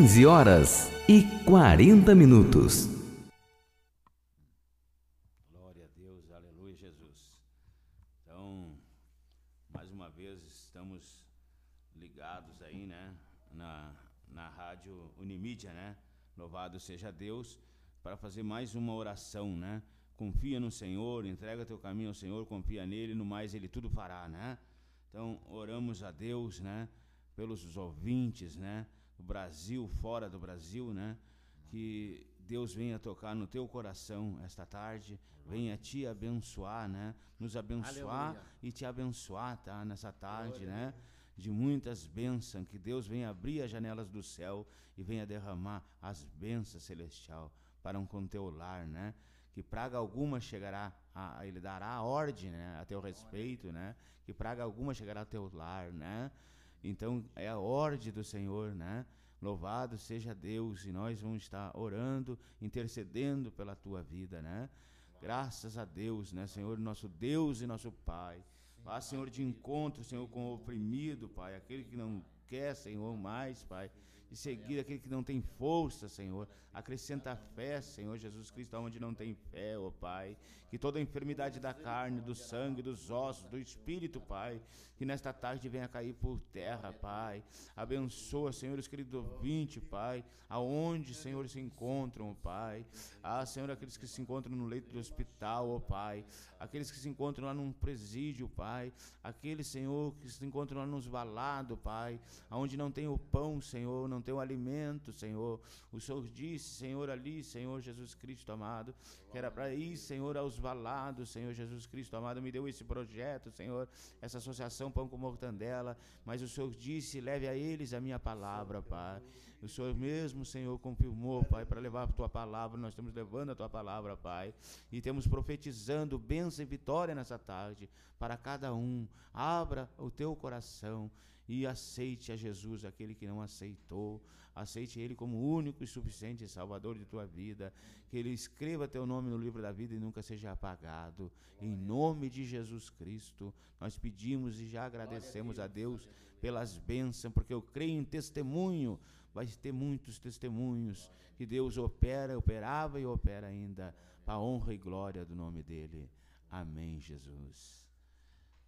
[SPEAKER 3] 15 horas e 40 minutos.
[SPEAKER 1] Glória a Deus, aleluia, Jesus. Então, mais uma vez estamos ligados aí, né, na, na rádio Unimídia, né? Louvado seja Deus, para fazer mais uma oração, né? Confia no Senhor, entrega teu caminho ao Senhor, confia nele, no mais ele tudo fará, né? Então, oramos a Deus, né, pelos ouvintes, né, Brasil, fora do Brasil, né? Que Deus venha tocar no teu coração esta tarde, venha te abençoar, né? Nos abençoar
[SPEAKER 2] Aleluia.
[SPEAKER 1] e te abençoar, tá? Nessa tarde, né? De muitas bênçãos, que Deus venha abrir as janelas do céu e venha derramar as bênçãos celestial para um com teu lar, né? Que praga alguma chegará, a, a- ele dará a ordem, né? A teu respeito, né? Que praga alguma chegará ao teu lar, né? Então é a ordem do Senhor, né? Louvado seja Deus e nós vamos estar orando, intercedendo pela tua vida, né? Graças a Deus, né, Senhor, nosso Deus e nosso Pai. Vá, Senhor, de encontro, Senhor, com o oprimido, Pai, aquele que não quer, Senhor, mais, Pai. De seguir aquele que não tem força, Senhor. Acrescenta fé, Senhor Jesus Cristo, onde não tem fé, ó Pai. Que toda enfermidade da carne, do sangue, dos ossos, do espírito, Pai, que nesta tarde venha cair por terra, Pai. Abençoa, Senhor, os queridos ouvintes, Pai, aonde, Senhor, se encontram, Pai. Ah, Senhor, aqueles que se encontram no leito do hospital, ó Pai. Aqueles que se encontram lá num presídio, Pai. Aqueles, Senhor, que se encontram lá nos valados, Pai. Aonde não tem o pão, Senhor, não tem o alimento, Senhor. O Senhor disse, Senhor, ali, Senhor Jesus Cristo amado, que era para ir, Senhor, aos valados, Senhor Jesus Cristo amado. Me deu esse projeto, Senhor, essa associação Pão com Mortandela. Mas o Senhor disse, leve a eles a minha palavra, Pai. O Senhor mesmo, Senhor, confirmou, Pai, para levar a tua palavra. Nós estamos levando a tua palavra, Pai. E temos profetizando bênção e vitória nessa tarde para cada um. Abra o teu coração e aceite a Jesus, aquele que não aceitou. Aceite Ele como único e suficiente Salvador de tua vida. Que Ele escreva teu nome no livro da vida e nunca seja apagado. Em nome de Jesus Cristo, nós pedimos e já agradecemos a Deus pelas bênçãos, porque eu creio em testemunho. Vai ter muitos testemunhos que Deus opera, operava e opera ainda, para a honra e glória do nome dEle. Amém, Jesus.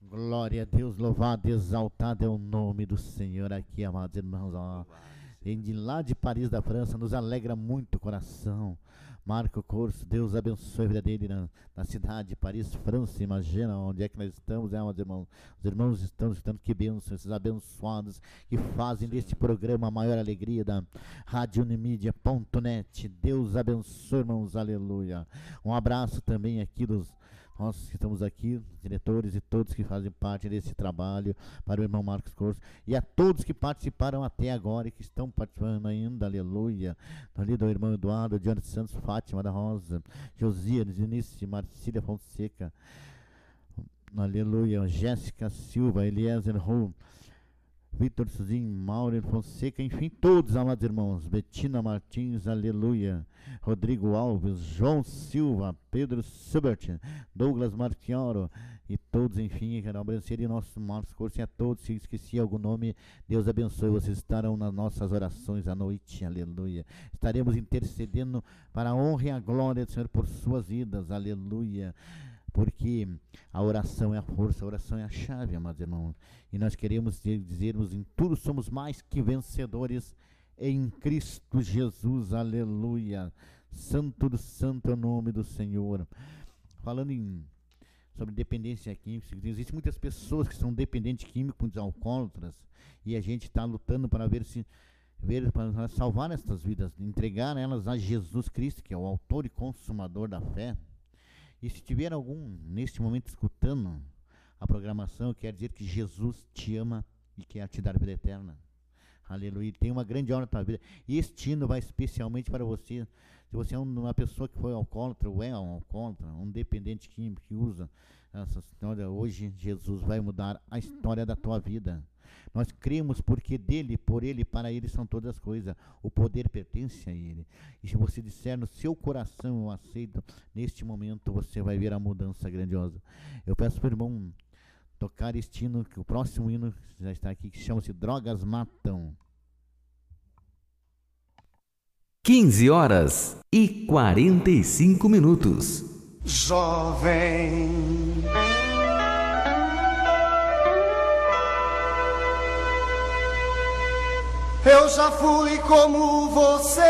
[SPEAKER 2] Glória a Deus, louvado, exaltado é o nome do Senhor aqui, amados irmãos. Ó. Vem de lá de Paris, da França, nos alegra muito o coração. Marco Corso, Deus abençoe a vida dele na, na cidade de Paris, França. Imagina onde é que nós estamos, é, amados irmãos. Os irmãos estão escutando que bênção, esses abençoados que fazem deste programa a maior alegria da Rádio Unimídia.net. Deus abençoe, irmãos, aleluia. Um abraço também aqui dos nós que estamos aqui, diretores e todos que fazem parte desse trabalho, para o irmão Marcos Corso e a todos que participaram até agora e que estão participando ainda, aleluia. Ali do irmão Eduardo, Diante Santos, Fátima da Rosa, Josias, Eunice, Marcília Fonseca, aleluia, Jéssica Silva, Eliezer Ru, Vitor Suzin, Mauro Fonseca, enfim, todos, amados irmãos, Betina Martins, aleluia, Rodrigo Alves, João Silva, Pedro Subert, Douglas Marchioro e todos, enfim, que obranceria e nosso Marcos Corso e a todos, se esqueci algum nome, Deus abençoe, vocês estarão nas nossas orações à noite, aleluia. Estaremos intercedendo para a honra e a glória do Senhor por suas vidas, aleluia porque a oração é a força, a oração é a chave, amados irmãos. E nós queremos dizermos em tudo somos mais que vencedores em Cristo Jesus, aleluia. Santo do santo é o nome do Senhor. Falando em sobre dependência química, existem muitas pessoas que são dependentes químicos, alcoólatras, e a gente está lutando para ver se ver para salvar estas vidas, entregar elas a Jesus Cristo, que é o autor e consumador da fé. E se tiver algum neste momento escutando a programação, quer dizer que Jesus te ama e quer te dar vida eterna. Aleluia. Tem uma grande obra na tua vida. E este hino vai especialmente para você. Se você é uma pessoa que foi alcoólatra, ou é um alcoólatra, um dependente químico que usa essa história, hoje Jesus vai mudar a história da tua vida. Nós cremos porque dele, por ele, para ele são todas as coisas. O poder pertence a ele. E se você disser no seu coração, eu aceito, neste momento você vai ver a mudança grandiosa. Eu peço para o irmão tocar este hino, que o próximo hino já está aqui, que chama-se Drogas Matam.
[SPEAKER 3] 15 horas e 45 minutos.
[SPEAKER 11] Jovem. Eu já fui como você,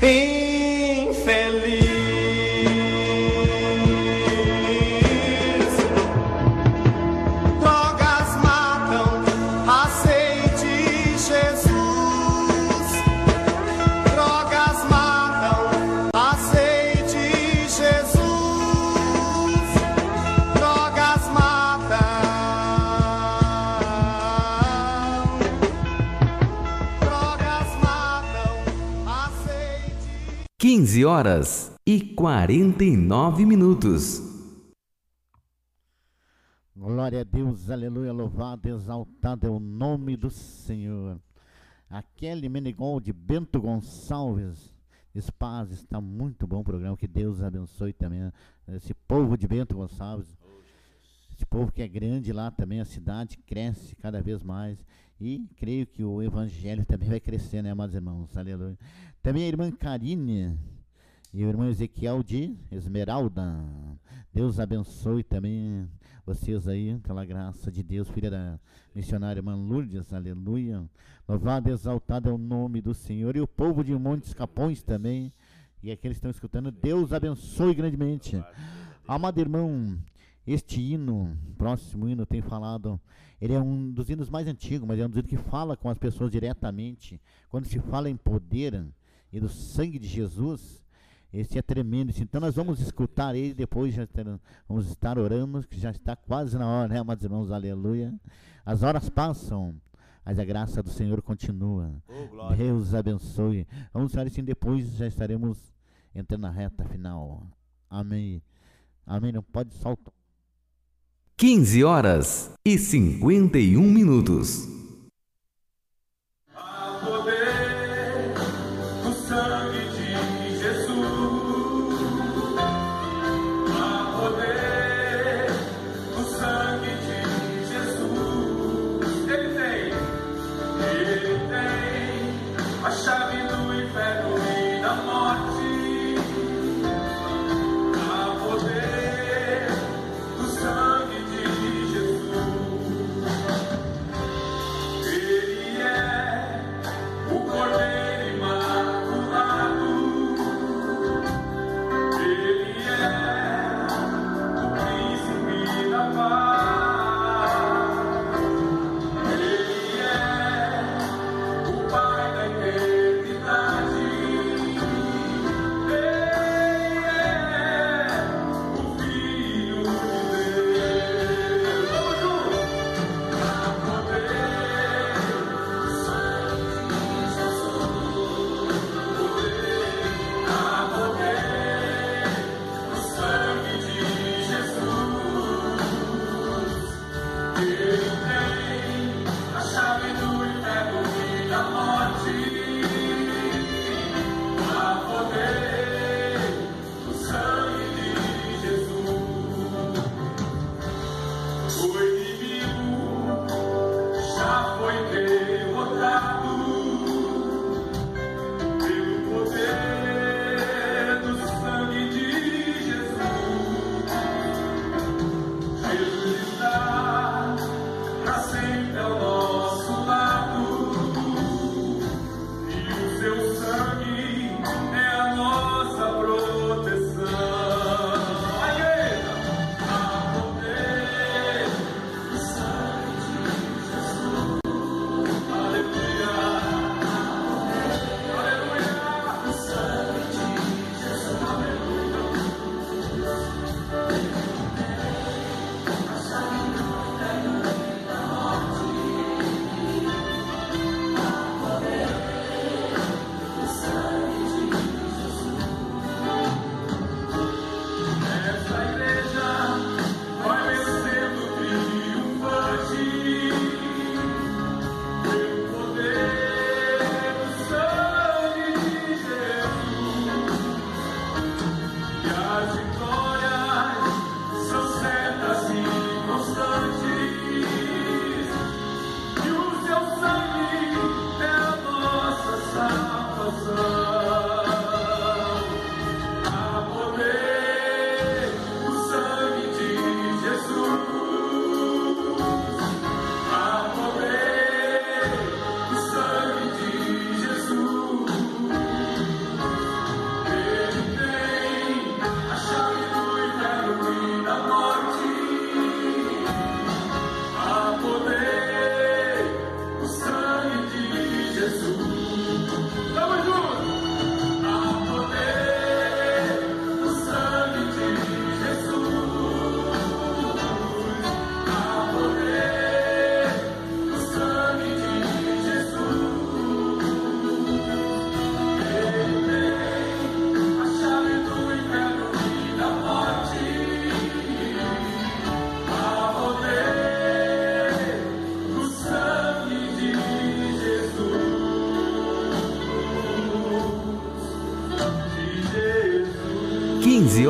[SPEAKER 11] He horas e 49 minutos.
[SPEAKER 2] Glória a Deus, aleluia, louvado, exaltado é o nome do Senhor. A Kelly Menegold, Bento Gonçalves, diz paz, está muito bom o programa, que Deus abençoe também esse povo de Bento Gonçalves. Esse povo que é grande lá também, a cidade cresce cada vez mais. E creio que o evangelho também vai crescer, né, amados irmãos? Aleluia. Também a irmã Karine e o irmão Ezequiel de Esmeralda. Deus abençoe também vocês aí, pela graça de Deus, filha da missionária irmã Lourdes, aleluia. Louvado e exaltado é o nome do Senhor. E o povo de Montes Capões também, e aqueles que estão escutando, Deus abençoe grandemente. Amado irmão, este hino, próximo hino, tem falado, ele é um dos hinos mais antigos, mas é um dos hinos que fala com as pessoas diretamente. Quando se fala em poder e do sangue de Jesus, esse é tremendo. Então nós vamos escutar ele depois, já vamos estar orando, que já está quase na hora, né, amados irmãos? Aleluia. As horas passam, mas a graça do Senhor continua.
[SPEAKER 1] Oh.
[SPEAKER 2] Deus abençoe. Vamos falar assim depois, já estaremos entrando na reta final. Amém. Amém. Não pode soltar.
[SPEAKER 11] 15 horas e 51 minutos.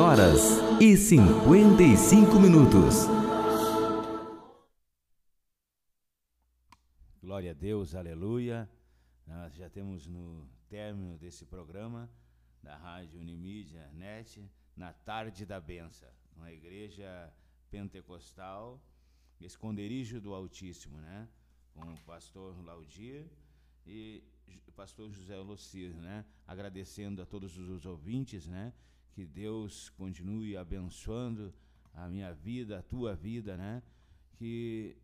[SPEAKER 3] Horas e 55 minutos.
[SPEAKER 1] Glória a Deus, aleluia. Nós já temos no término desse programa da Rádio Unimídia Net, na tarde da benção, uma igreja pentecostal, esconderijo do Altíssimo, né? Com o pastor Laudir e o pastor José Lucir, né? Agradecendo a todos os ouvintes, né? Que Deus continue abençoando a minha vida, a tua vida, né? Que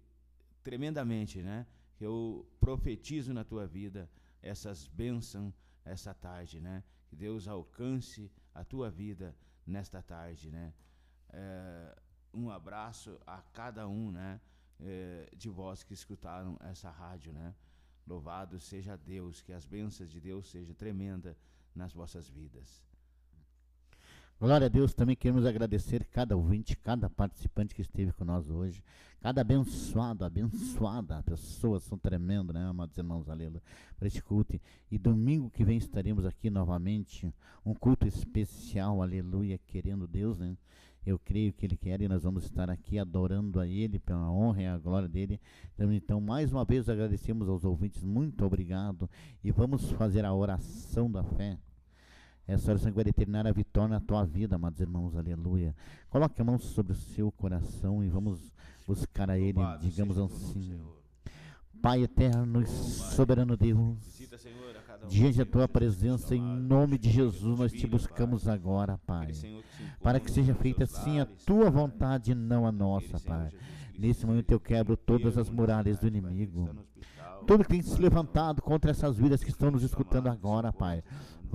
[SPEAKER 1] tremendamente, né? Que eu profetizo na tua vida essas bênçãos essa tarde, né? Que Deus alcance a tua vida nesta tarde, né? É, um abraço a cada um, né? É, de vós que escutaram essa rádio, né? Louvado seja Deus, que as bênçãos de Deus sejam tremendas nas vossas vidas.
[SPEAKER 2] Glória a Deus, também queremos agradecer cada ouvinte, cada participante que esteve nós hoje, cada abençoado, abençoada, pessoas são tremendas, né, amados irmãos, aleluia, para este culto. E domingo que vem estaremos aqui novamente, um culto especial, aleluia, querendo Deus, né? Eu creio que Ele quer e nós vamos estar aqui adorando a Ele pela honra e a glória dEle. Então, mais uma vez, agradecemos aos ouvintes, muito obrigado. E vamos fazer a oração da fé. Essa oração que vai determinar a vitória na tua vida, amados irmãos, aleluia. Coloque a mão sobre o seu coração e vamos buscar a Ele, digamos assim. Pai eterno e soberano Deus, diante da tua presença, em nome de Jesus, nós te buscamos agora, Pai. Para que seja feita assim a tua vontade e não a nossa, Pai. Nesse momento eu quebro todas as muralhas do inimigo. Tudo que tem se levantado contra essas vidas que estão nos escutando agora, Pai,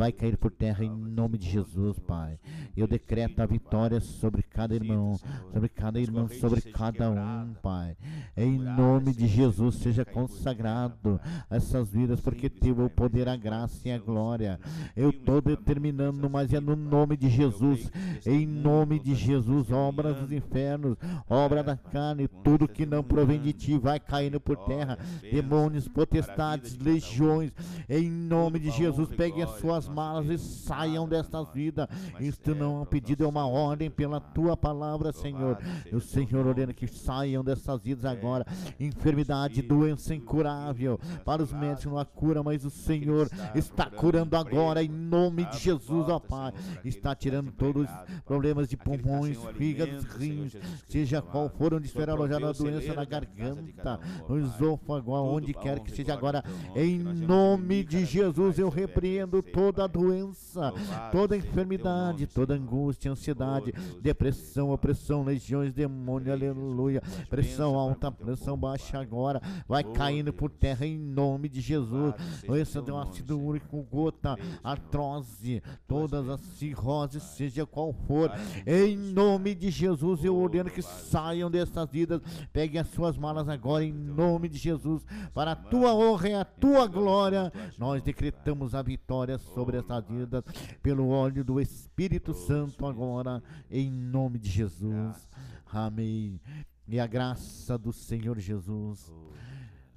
[SPEAKER 2] vai cair por terra em nome de Jesus, Pai. Eu decreto a vitória sobre cada irmão, sobre cada
[SPEAKER 1] correntes
[SPEAKER 2] sobre cada um, Pai. Em nome de Jesus, seja consagrado essas vidas, porque teu é o poder, a graça e a glória. Eu estou determinando, mas é no nome de Jesus, em nome de Jesus, obras dos infernos, obra da carne, tudo que não provém de ti vai caindo por terra. Demônios, potestades, legiões, em nome de Jesus, peguem as suas malas e saiam vidas.
[SPEAKER 1] mas
[SPEAKER 2] Isto
[SPEAKER 1] é
[SPEAKER 2] não é um pedido, é uma ordem pela tua palavra, Senhor. O Senhor ordena que saiam dessas vidas
[SPEAKER 1] É,
[SPEAKER 2] agora. Enfermidade, doença incurável. Para os médicos não há cura, mas o Senhor
[SPEAKER 1] está
[SPEAKER 2] curando agora, em nome de Jesus, ó Pai. Está tirando todos os problemas de pulmões, fígados, rins, seja qual for onde estiver alojada a doença na garganta, no esôfago, aonde quer que seja agora. Em nome de Jesus, eu repreendo
[SPEAKER 1] vencer,
[SPEAKER 2] toda doença, toda enfermidade, toda angústia, ansiedade,
[SPEAKER 1] Oh,
[SPEAKER 2] depressão, opressão, legiões, demônio, aleluia. Pressão alta, pressão baixa agora, vai
[SPEAKER 1] Oh,
[SPEAKER 2] caindo por terra em nome de Jesus. Doença de um ácido úrico, gota, artrose, todas as cirroses, seja qual for. Em
[SPEAKER 1] Jesus,
[SPEAKER 2] nome de Jesus, eu
[SPEAKER 1] Oh,
[SPEAKER 2] ordeno que saiam dessas vidas, peguem as suas malas agora, em nome de Jesus, para a tua honra e a tua glória. Nós decretamos a vitória sobre
[SPEAKER 1] Oh,
[SPEAKER 2] essas vidas, pelo óleo do Espírito
[SPEAKER 1] Oh,
[SPEAKER 2] Santo agora, em nome de Jesus. Amém. E a graça do Senhor Jesus.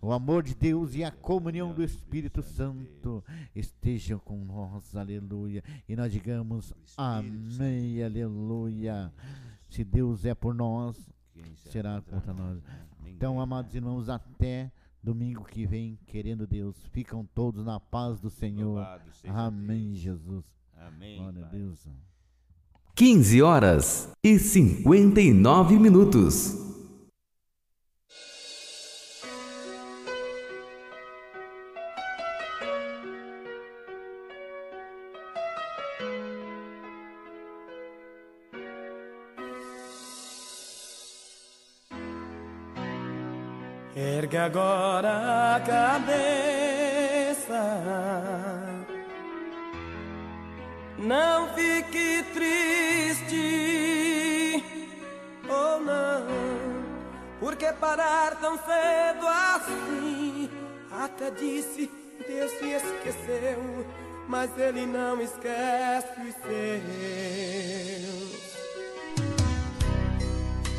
[SPEAKER 1] Oh,
[SPEAKER 2] O amor de Deus e a comunhão do Espírito Santo estejam com nós, aleluia. E nós digamos amém, aleluia. Se Deus é por nós, será contra nós. Então, amados irmãos, até domingo que vem, querendo Deus, ficam todos na paz do Senhor. Amém,
[SPEAKER 1] Deus.
[SPEAKER 2] Jesus.
[SPEAKER 1] Amém.
[SPEAKER 2] Glória a. Deus.
[SPEAKER 3] 15 horas e 59 minutos.
[SPEAKER 12] Ergue agora a cabeça. Não fique triste, oh não, porque parar tão cedo assim? Até disse, Deus se esqueceu, mas Ele não esquece os seus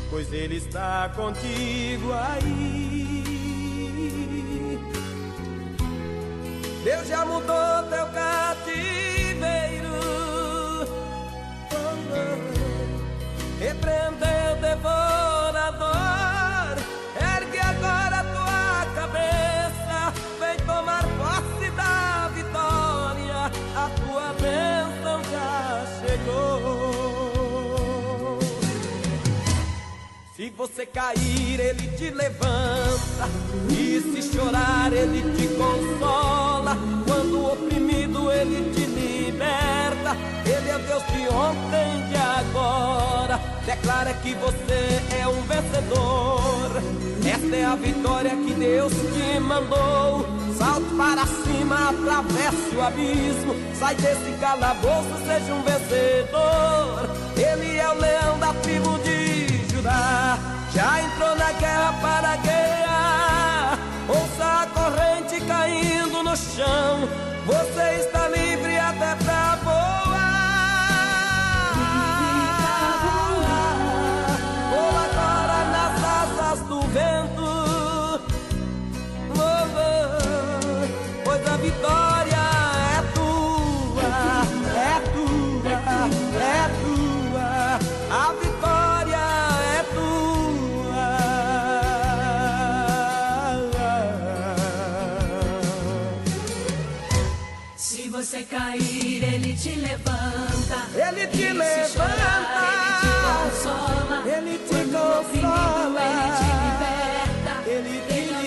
[SPEAKER 12] pois Ele está contigo aí. Deus já mudou teu cativeiro. Oh, oh. Repreendeu.
[SPEAKER 10] Você cair, ele te levanta. E se chorar, ele te consola. Quando oprimido, ele te liberta. Ele é Deus de ontem e de agora. Declara que você é um vencedor. Esta é a vitória que Deus te mandou. Salte para cima, atravesse o abismo. Sai desse calabouço, seja um vencedor. Ele é o leão da tribo de Já entrou na guerra para guerrear. Ouça a corrente caindo no chão. Você está
[SPEAKER 13] Ele te levanta.
[SPEAKER 10] ele te
[SPEAKER 13] consola.
[SPEAKER 10] Ele te
[SPEAKER 13] liberta.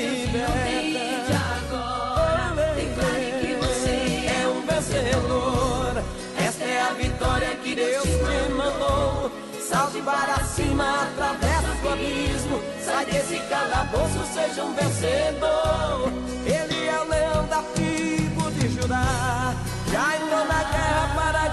[SPEAKER 13] Declare que você
[SPEAKER 10] é um vencedor. Esta é a vitória que Deus te mandou. Salte para cima, atravessa o abismo. Sai desse calabouço, seja um vencedor. Ele é o leão da tribo de Judá. Já entrou na guerra para